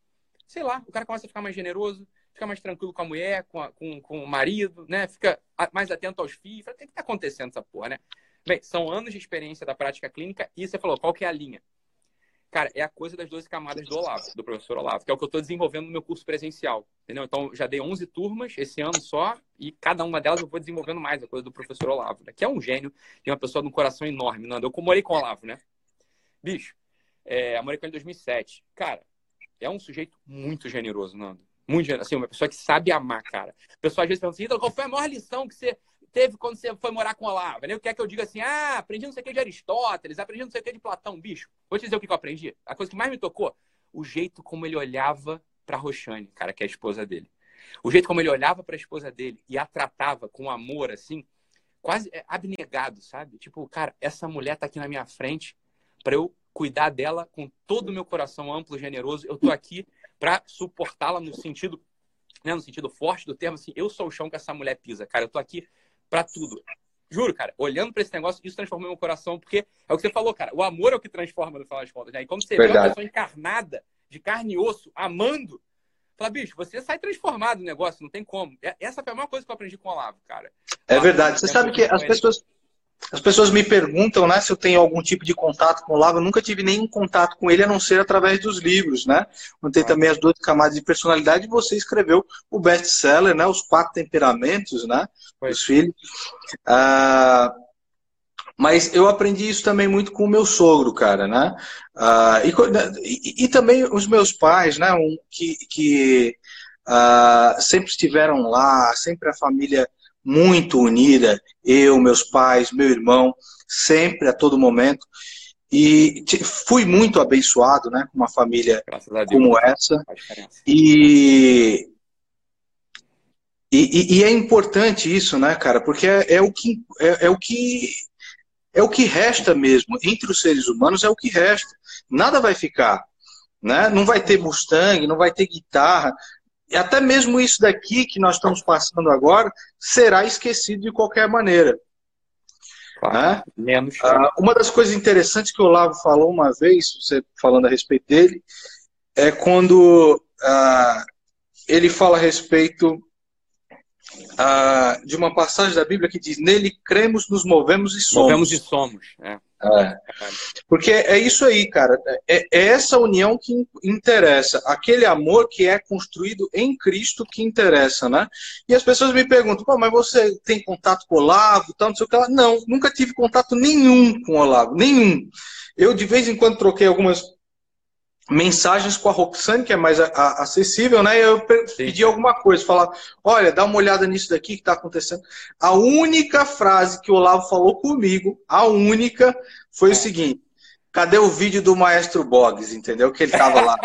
A: sei lá, o cara começa a ficar mais generoso, fica mais tranquilo com a mulher, com, a, com, com o marido, né? Fica mais atento aos filhos. O que está acontecendo essa porra, né? Bem, são anos de experiência da prática clínica e você falou, qual que é a linha? Cara, é a coisa das 12 camadas do Olavo, do professor Olavo, que é o que eu estou desenvolvendo no meu curso presencial. Entendeu? Então, já dei 11 turmas esse ano só, e cada uma delas eu vou desenvolvendo mais a coisa do professor Olavo, né? que é um gênio e uma pessoa de um coração enorme, Nando. Eu morei com o Olavo, né? Bicho, é, morei com ele em 2007. Cara, é um sujeito muito generoso, Nando. Muito generoso. Assim, uma pessoa que sabe amar, cara. A pessoa às vezes pergunta assim, qual foi a maior lição que você teve quando você foi morar com o Olavo? Né? O que eu digo assim? Ah, aprendi não sei o que de Aristóteles, aprendi não sei o que de Platão, bicho. Vou te dizer o que eu aprendi. A coisa que mais me tocou, o jeito como ele olhava para Roxane, cara, que é a esposa dele. O jeito como ele olhava para a esposa dele e a tratava com amor, assim, quase é, abnegado, sabe? Tipo, cara, essa mulher tá aqui na minha frente para eu cuidar dela com todo o meu coração amplo, generoso. Eu tô aqui para suportá-la no sentido, né, no sentido forte do termo, assim, eu sou o chão que essa mulher pisa, cara. Eu tô aqui para tudo. Juro, cara, olhando para esse negócio, isso transformou meu coração, porque é o que você falou, cara. O amor é o que transforma no final das contas, né? E quando você Verdade. vê uma pessoa encarnada, de carne e osso, amando, fala, bicho, você sai transformado no negócio, não tem como. É, essa foi a maior coisa que eu aprendi com o Olavo, cara.
B: É verdade. Você sabe que as pessoas, as pessoas me perguntam, né, se eu tenho algum tipo de contato com o Lavo. Eu nunca tive nenhum contato com ele, a não ser através dos livros, né? Onde tem também as duas camadas de personalidade. Você escreveu o best-seller, né? Os quatro temperamentos, né? Foi. Dos filhos. Ah, mas eu aprendi isso também muito com o meu sogro, cara, né? Ah, e, e, e, também os meus pais, né? Um, que, que ah, sempre estiveram lá, sempre a família muito unida, eu, meus pais, meu irmão, sempre, a todo momento. E fui muito abençoado, né, com uma família como essa. E, e, e, é importante isso, né, cara, porque é, é o que é, é, o que é o que resta mesmo entre os seres humanos é o que resta. Nada vai ficar, né? Não vai ter Mustang, não vai ter guitarra, e até mesmo isso daqui que nós estamos passando agora será esquecido de qualquer maneira. Claro, né? Menos. Ah, uma das coisas interessantes que o Olavo falou uma vez, você falando a respeito dele, é quando ah, ele fala a respeito ah, de uma passagem da Bíblia que diz: Nele cremos, nos movemos e somos.
A: Movemos e somos. É.
B: É. Porque é isso aí, cara. É, é, essa união que interessa. Aquele amor que é construído em Cristo que interessa, né? E as pessoas me perguntam, Pô, mas você tem contato com o Olavo, tal, não sei o que lá. Não, nunca tive contato nenhum com o Olavo, nenhum. Eu, de vez em quando, troquei algumas mensagens com a Roxane, que é mais a, a, acessível, né? Eu pedi alguma coisa, falar, olha, dá uma olhada nisso daqui que está acontecendo. A única frase que o Olavo falou comigo, a única, foi é. o seguinte: cadê o vídeo do Maestro Boggs, entendeu? Que ele estava lá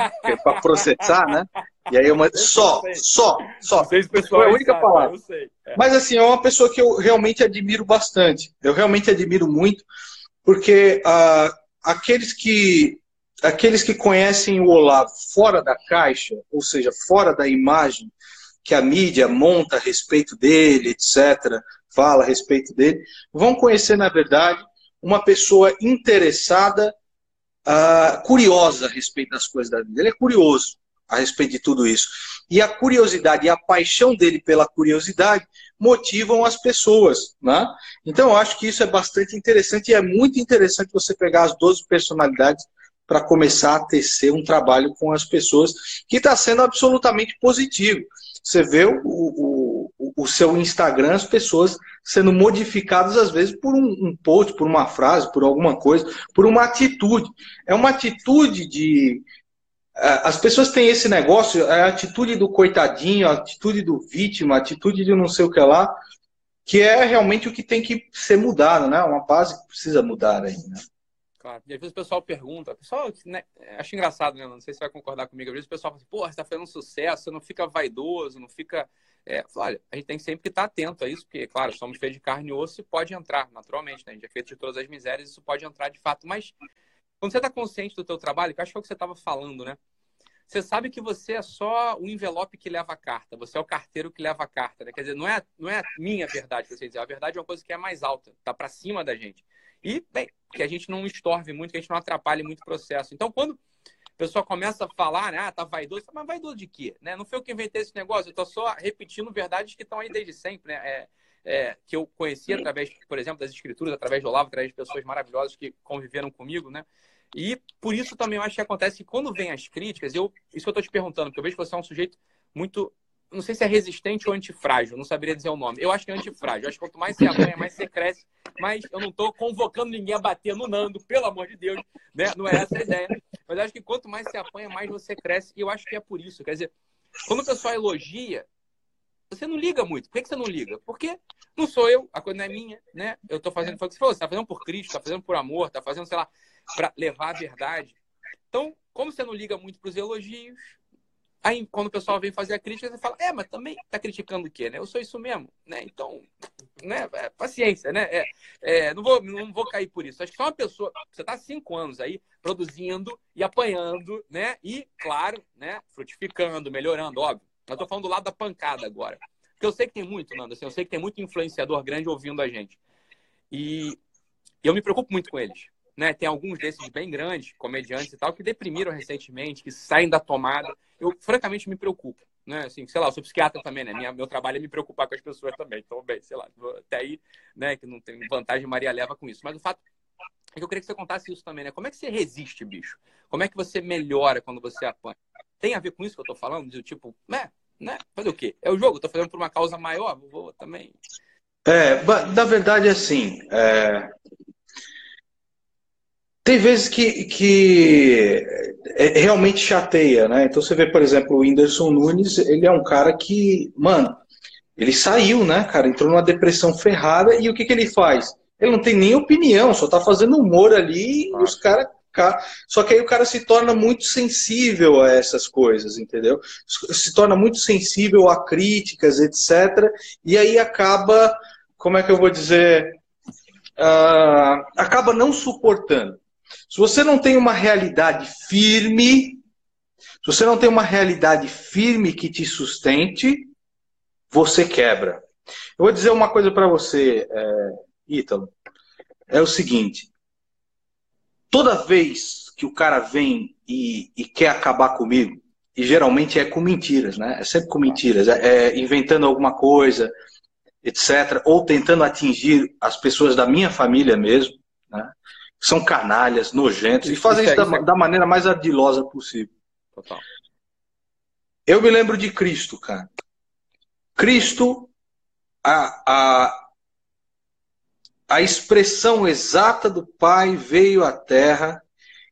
B: para processar, né? E aí uma só, só, só. Foi a única palavra. É. Mas assim, é uma pessoa que eu realmente admiro bastante. Eu realmente admiro muito, porque uh, aqueles que aqueles que conhecem o Olavo fora da caixa, ou seja, fora da imagem que a mídia monta a respeito dele, etc., fala a respeito dele, vão conhecer, na verdade, uma pessoa interessada, uh, curiosa a respeito das coisas da vida. Ele é curioso a respeito de tudo isso. E a curiosidade e a paixão dele pela curiosidade motivam as pessoas. Né? Então, eu acho que isso é bastante interessante e é muito interessante você pegar as 12 personalidades para começar a tecer um trabalho com as pessoas que está sendo absolutamente positivo. Você vê o, o, o, seu Instagram, as pessoas sendo modificadas às vezes por um, um, post, por uma frase, por alguma coisa, por uma atitude. É uma atitude de. É, as pessoas têm esse negócio, é a atitude do coitadinho, a atitude do vítima, a atitude de não sei o que lá, que é realmente o que tem que ser mudado, né? Uma base que precisa mudar né?
A: Claro. E às vezes o pessoal pergunta, pessoal, né, acho engraçado, né? Não sei se vai concordar comigo. Às vezes o pessoal fala assim, pô, você tá fazendo sucesso, você não fica vaidoso, não fica. É, olha, a gente tem sempre que estar atento a isso, porque, claro, somos feitos de carne e osso e pode entrar, naturalmente, né? A gente é feito de todas as misérias, isso pode entrar de fato. Mas quando você está consciente do teu trabalho, que acho que é o que você estava falando, né? Você sabe que você é só o envelope que leva a carta, você é o carteiro que leva a carta, né? Quer dizer, não é, não é a minha verdade, você dizer, a verdade é uma coisa que é mais alta, tá para cima da gente. E, bem, que a gente não estorve muito, que a gente não atrapalhe muito o processo. Então, quando a pessoa começa a falar, né, ah, tá vaidoso, mas vaidoso de quê? Né? Não foi eu que inventei esse negócio, eu tô só repetindo verdades que estão aí desde sempre, né? É, é, que eu conheci através, por exemplo, das escrituras, através do Olavo, através de pessoas maravilhosas que conviveram comigo, né? E por isso também eu acho que acontece que quando vem as críticas, eu, isso que eu estou te perguntando, porque eu vejo que você é um sujeito muito não sei se é resistente ou antifrágil, não saberia dizer o nome. Eu acho que é antifrágil. Acho que quanto mais você apanha, mais você cresce. Mas eu não estou convocando ninguém a bater no Nando, pelo amor de Deus. Né? Não é essa a ideia. Mas acho que quanto mais você apanha, mais você cresce. E eu acho que é por isso. Quer dizer, quando o pessoal elogia, você não liga muito. Por que você não liga? Porque não sou eu, a coisa não é minha, né? Eu estou fazendo, foi o que você falou, você está fazendo por Cristo, está fazendo por amor, está fazendo, sei lá, para levar a verdade. Então, como você não liga muito para os elogios, Aí, quando o pessoal vem fazer a crítica, você fala, é, mas também tá criticando o quê, né? Eu sou isso mesmo, né? Então, né? É, paciência, né? É, é, não, vou, não vou cair por isso. Acho que só uma pessoa, você tá cinco anos aí produzindo e apanhando, né? E, claro, né? Frutificando, melhorando, óbvio. Eu tô falando do lado da pancada agora. Porque eu sei que tem muito, Nando, assim, eu sei que tem muito influenciador grande ouvindo a gente. E eu me preocupo muito com eles né? Tem alguns desses bem grandes, comediantes e tal, que deprimiram recentemente, que saem da tomada. Eu, francamente, me preocupo. Né? Assim, sei lá, eu sou psiquiatra também, né? Minha, meu trabalho é me preocupar com as pessoas também. Então, bem, sei lá, até aí, né? Que não tem vantagem Maria leva com isso. Mas o fato é que eu queria que você contasse isso também, né? Como é que você resiste, bicho? Como é que você melhora quando você apanha? Tem a ver com isso que eu tô falando? De tipo, né? né? Fazer o quê? É o jogo, eu tô fazendo por uma causa maior, vou também.
B: É, na verdade, assim, é, tem vezes que, que é, realmente chateia, né? Então você vê, por exemplo, o Whindersson Nunes, ele é um cara que, mano, ele saiu, né, cara? Entrou numa depressão ferrada e o que, que ele faz? Ele não tem nem opinião, só tá fazendo humor ali e os caras. Só que aí o cara se torna muito sensível a essas coisas, entendeu? Se torna muito sensível a críticas, etc. E aí acaba, como é que eu vou dizer? Uh, acaba não suportando. Se você não tem uma realidade firme, se você não tem uma realidade firme que te sustente, você quebra. Eu vou dizer uma coisa para você, é, Ítalo. É o seguinte: toda vez que o cara vem e, e quer acabar comigo, e geralmente é com mentiras, né? É sempre com mentiras, é, é inventando alguma coisa, etc. Ou tentando atingir as pessoas da minha família mesmo, né? São canalhas, nojentos, e fazem isso, isso, é, da, isso é... da, maneira mais ardilosa possível. Total. Eu me lembro de Cristo, cara. Cristo, a, a, a expressão exata do Pai veio à terra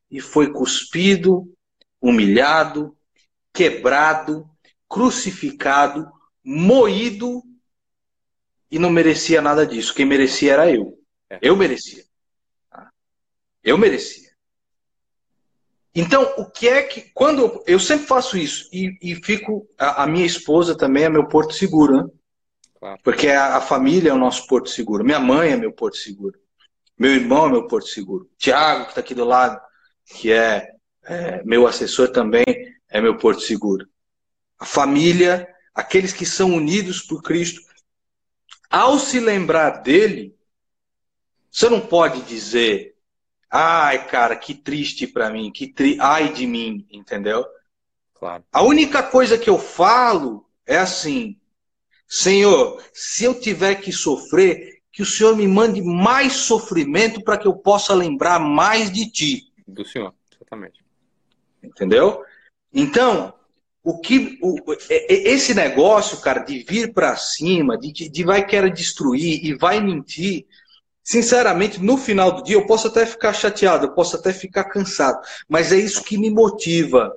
B: e foi cuspido, humilhado, quebrado, crucificado, moído e não merecia nada disso. Quem merecia era eu. É. Eu merecia. Eu merecia. Então, o que é que. Quando eu sempre faço isso e, e fico. A, a, minha esposa também é meu porto seguro, né? Claro. Porque a, a, família é o nosso porto seguro. Minha mãe é meu porto seguro. Meu irmão é meu porto seguro. Tiago, que está aqui do lado, que é, é meu assessor também, é meu porto seguro. A família, aqueles que são unidos por Cristo, ao se lembrar dele, você não pode dizer, ai, cara, que triste para mim, que tri... ai de mim, entendeu? Claro. A única coisa que eu falo é assim: Senhor, se eu tiver que sofrer, que o Senhor me mande mais sofrimento para que eu possa lembrar mais de ti.
A: Do Senhor, exatamente.
B: Entendeu? Então, o que o, esse negócio, cara, de vir para cima, de, de vai querer destruir e vai mentir, sinceramente, no final do dia eu posso até ficar chateado, eu posso até ficar cansado, mas é isso que me motiva.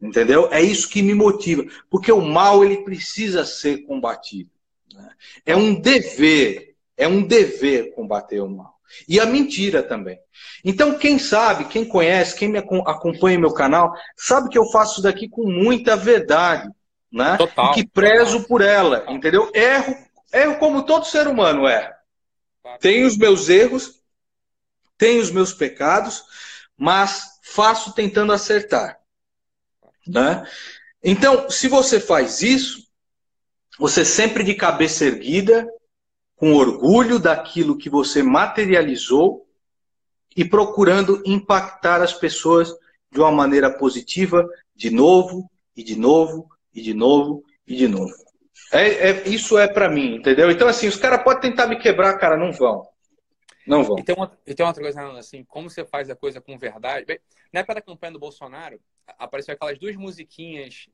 B: Entendeu? É isso que me motiva, porque o mal ele precisa ser combatido. Né? É um dever, é um dever combater o mal. E a mentira também. Então, quem sabe, quem conhece, quem me acompanha meu canal, sabe que eu faço isso daqui com muita verdade, né? Total, e que prezo por ela, entendeu? Erro, erro como todo ser humano erra. Tenho os meus erros, tenho os meus pecados, mas faço tentando acertar, né? Então, se você faz isso, você sempre de cabeça erguida, com orgulho daquilo que você materializou e procurando impactar as pessoas de uma maneira positiva, de novo, e de novo, e de novo, e de novo. É, é isso é para mim, entendeu? Então, assim, os caras podem tentar me quebrar, cara, não vão. Não vão.
A: E tem, uma, e tem outra coisa, assim, como você faz a coisa com verdade. Bem, na época da campanha do Bolsonaro, apareceu aquelas duas musiquinhas.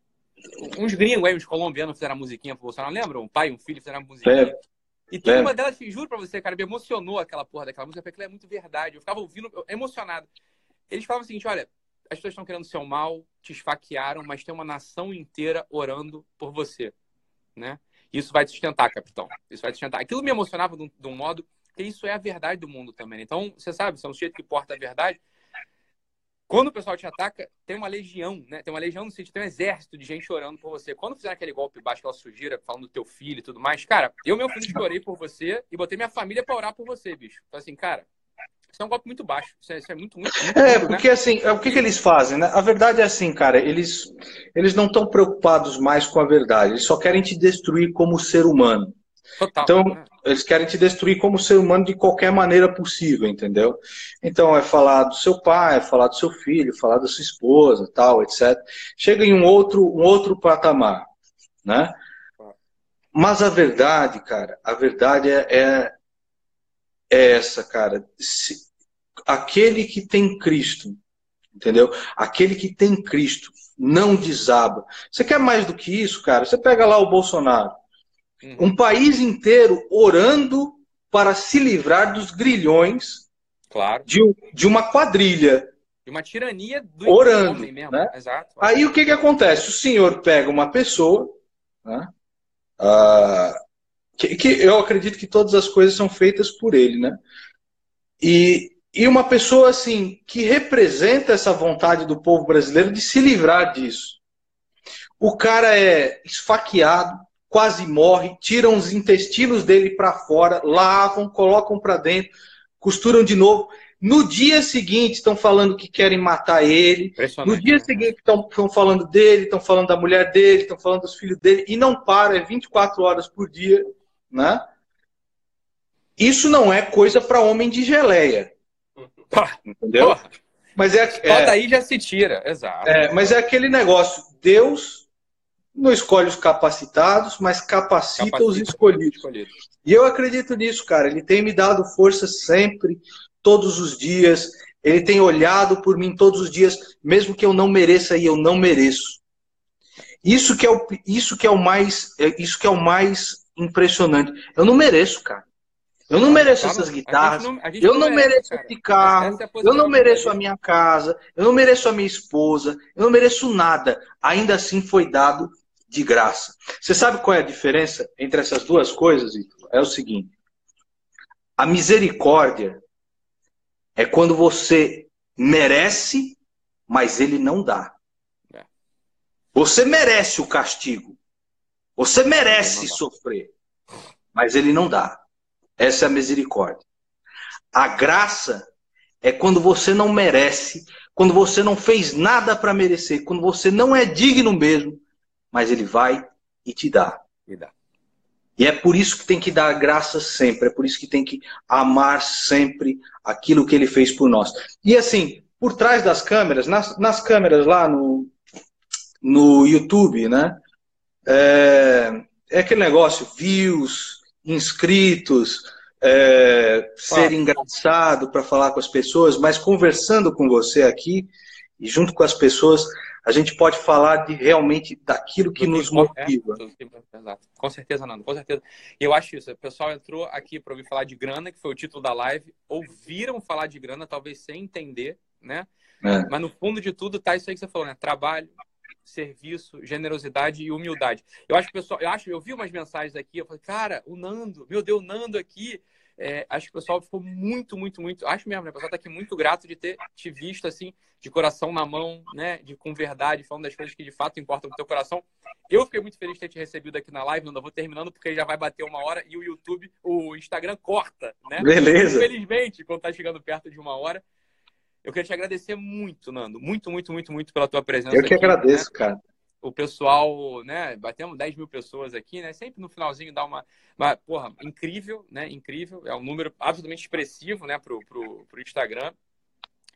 A: Uns gringos aí, uns colombianos fizeram a musiquinha pro Bolsonaro. Lembra? Um pai e um filho fizeram a musiquinha. É. E tem é. uma delas, juro pra você, cara, me emocionou aquela porra daquela música, porque ela é muito verdade. Eu ficava ouvindo, emocionado. Eles falavam o seguinte: olha, as pessoas estão querendo seu mal, te esfaquearam, mas tem uma nação inteira orando por você, né? Isso vai te sustentar, capitão. Isso vai te sustentar. Aquilo me emocionava de um, de um modo que isso é a verdade do mundo também. Então, você sabe, você é um sujeito que porta a verdade. Quando o pessoal te ataca, tem uma legião, né? Tem uma legião no sentido, tem um exército de gente chorando por você. Quando fizeram aquele golpe baixo, aquela sujeira, falando do teu filho e tudo mais, cara, eu, meu filho, chorei por você e botei minha família pra orar por você, bicho. Então, assim, cara, isso é um golpe muito baixo. Isso é, isso é muito, muito, muito,
B: É, porque né? assim, é, o que, que eles fazem, né? A verdade é assim, cara, eles, eles não estão preocupados mais com a verdade, eles só querem te destruir como ser humano. Total, então, né? eles querem te destruir como ser humano de qualquer maneira possível, entendeu? Então, é falar do seu pai, é falar do seu filho, falar da sua esposa, tal, etc. Chega em um outro, um outro patamar, né? Mas a verdade, cara, a verdade é, é, é essa, cara. Se, aquele que tem Cristo, entendeu? Aquele que tem Cristo não desaba. Você quer mais do que isso, cara? Você pega lá o Bolsonaro. Uhum. Um país inteiro orando para se livrar dos grilhões
A: claro.
B: de, de uma quadrilha.
A: De uma tirania do
B: orando, mesmo. Né? Exato. Aí o que, que acontece? O senhor pega uma pessoa, né? Uh, que, que, eu acredito que todas as coisas são feitas por ele, né? E, e uma pessoa assim que representa essa vontade do povo brasileiro de se livrar disso. O cara é esfaqueado, quase morre, tiram os intestinos dele para fora, lavam, colocam para dentro, costuram de novo. No dia seguinte estão falando que querem matar ele. No dia né? seguinte estão falando dele, estão falando da mulher dele, estão falando dos filhos dele e não para, é 24 horas por dia, né? Isso não é coisa para homem de geleia. Entendeu?
A: Mas é, Só é, daí já se tira, exato.
B: É, mas é aquele negócio, Deus não escolhe os capacitados, mas capacita, capacita os escolhidos. escolhidos. E eu acredito nisso, cara. Ele tem me dado força sempre, todos os dias. Ele tem olhado por mim todos os dias, mesmo que eu não mereça e eu não mereço. Isso que é o, isso que é o mais, é, isso que é o mais impressionante. Eu não mereço, cara. Eu não mereço essas guitarras. Não, eu não, não merece, mereço cara. esse carro. É eu não mereço a minha casa. Eu não mereço a minha esposa. Eu não mereço nada. Ainda assim foi dado de graça. Você sabe qual é a diferença entre essas duas coisas, Ítalo? É o seguinte: a misericórdia é quando você merece, mas ele não dá. É. Você merece o castigo. Você merece sofrer, mas ele não dá. Essa é a misericórdia. A graça é quando você não merece, quando você não fez nada para merecer, quando você não é digno mesmo, mas ele vai e te dá. E dá. E é por isso que tem que dar graça sempre, é por isso que tem que amar sempre aquilo que ele fez por nós. E assim, por trás das câmeras, nas, nas câmeras lá no, no YouTube, né? É, é aquele negócio, views, inscritos, é, ser engraçado para falar com as pessoas, mas conversando com você aqui e junto com as pessoas, a gente pode falar de realmente daquilo que nos motiva.
A: É, exato. Com certeza, Nando, com certeza. E eu acho isso. O pessoal entrou aqui para ouvir falar de grana, que foi o título da live, ouviram falar de grana, talvez sem entender, né? É. Mas no fundo de tudo tá isso aí que você falou, né? Trabalho, serviço, generosidade e humildade. Eu acho que o pessoal, eu acho, eu vi umas mensagens aqui, eu falei, cara, o Nando, meu Deus, o Nando aqui. É, acho que o pessoal ficou muito, muito, muito. Acho mesmo, né? O pessoal tá aqui muito grato de ter te visto assim, de coração na mão, né? De com verdade, falando das coisas que de fato importam pro teu coração. Eu fiquei muito feliz de ter te recebido aqui na live, não vou terminando porque já vai bater uma hora e o YouTube, o Instagram corta, né?
B: Beleza.
A: Infelizmente, quando tá chegando perto de uma hora. Eu queria te agradecer muito, Nando. Muito, muito, muito, muito pela tua presença.
B: Eu que aqui, agradeço, né? cara.
A: O pessoal, né? Batemos 10 mil pessoas aqui, né? Sempre no finalzinho dá uma. uma porra, incrível, né? Incrível. É um número absolutamente expressivo, né? Pro, pro, pro Instagram.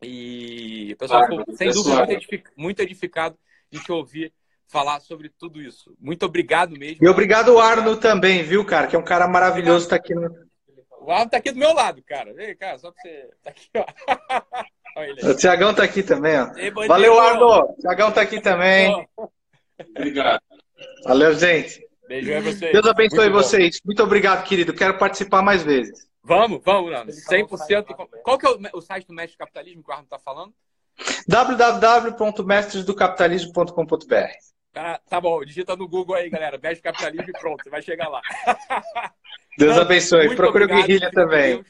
A: E o pessoal ficou, sem dúvida, muito, edific... muito edificado de te ouvir falar sobre tudo isso. Muito obrigado mesmo.
B: E obrigado, Arno, também, viu, cara? Que é um cara maravilhoso, tá aqui no.
A: O Arno tá aqui do meu lado, cara. Vem, cara, só pra você. Tá aqui, ó. <laughs>
B: O Tiagão tá aqui também, ó. Valeu, Arno. O Tiagão tá aqui também.
C: Obrigado.
B: Valeu, gente.
A: Beijo aí vocês.
B: Deus abençoe Muito vocês. Muito obrigado, querido. Quero participar mais vezes.
A: Vamos, vamos, Nando. 100%. Qual que é o, site do Mestre do Capitalismo que o Arno tá falando?
B: www.mestresdocapitalismo.com.br
A: ah, Tá bom, digita no Google aí, galera. Mestre do Capitalismo e pronto, vai chegar lá.
B: Deus abençoe. Procure o Guerrilha também.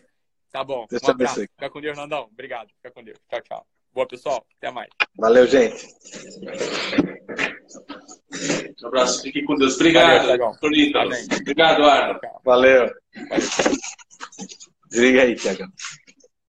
A: Tá bom. Deus um abençoe. Fica com Deus, Nandão. Obrigado. Fica com Deus. Tchau, tchau. Boa, pessoal. Até mais.
B: Valeu, gente.
C: Um abraço. Fique com Deus. Obrigado, Valeu, Obrigado, Arno.
B: Valeu. Valeu. Desliga aí, Tiagão.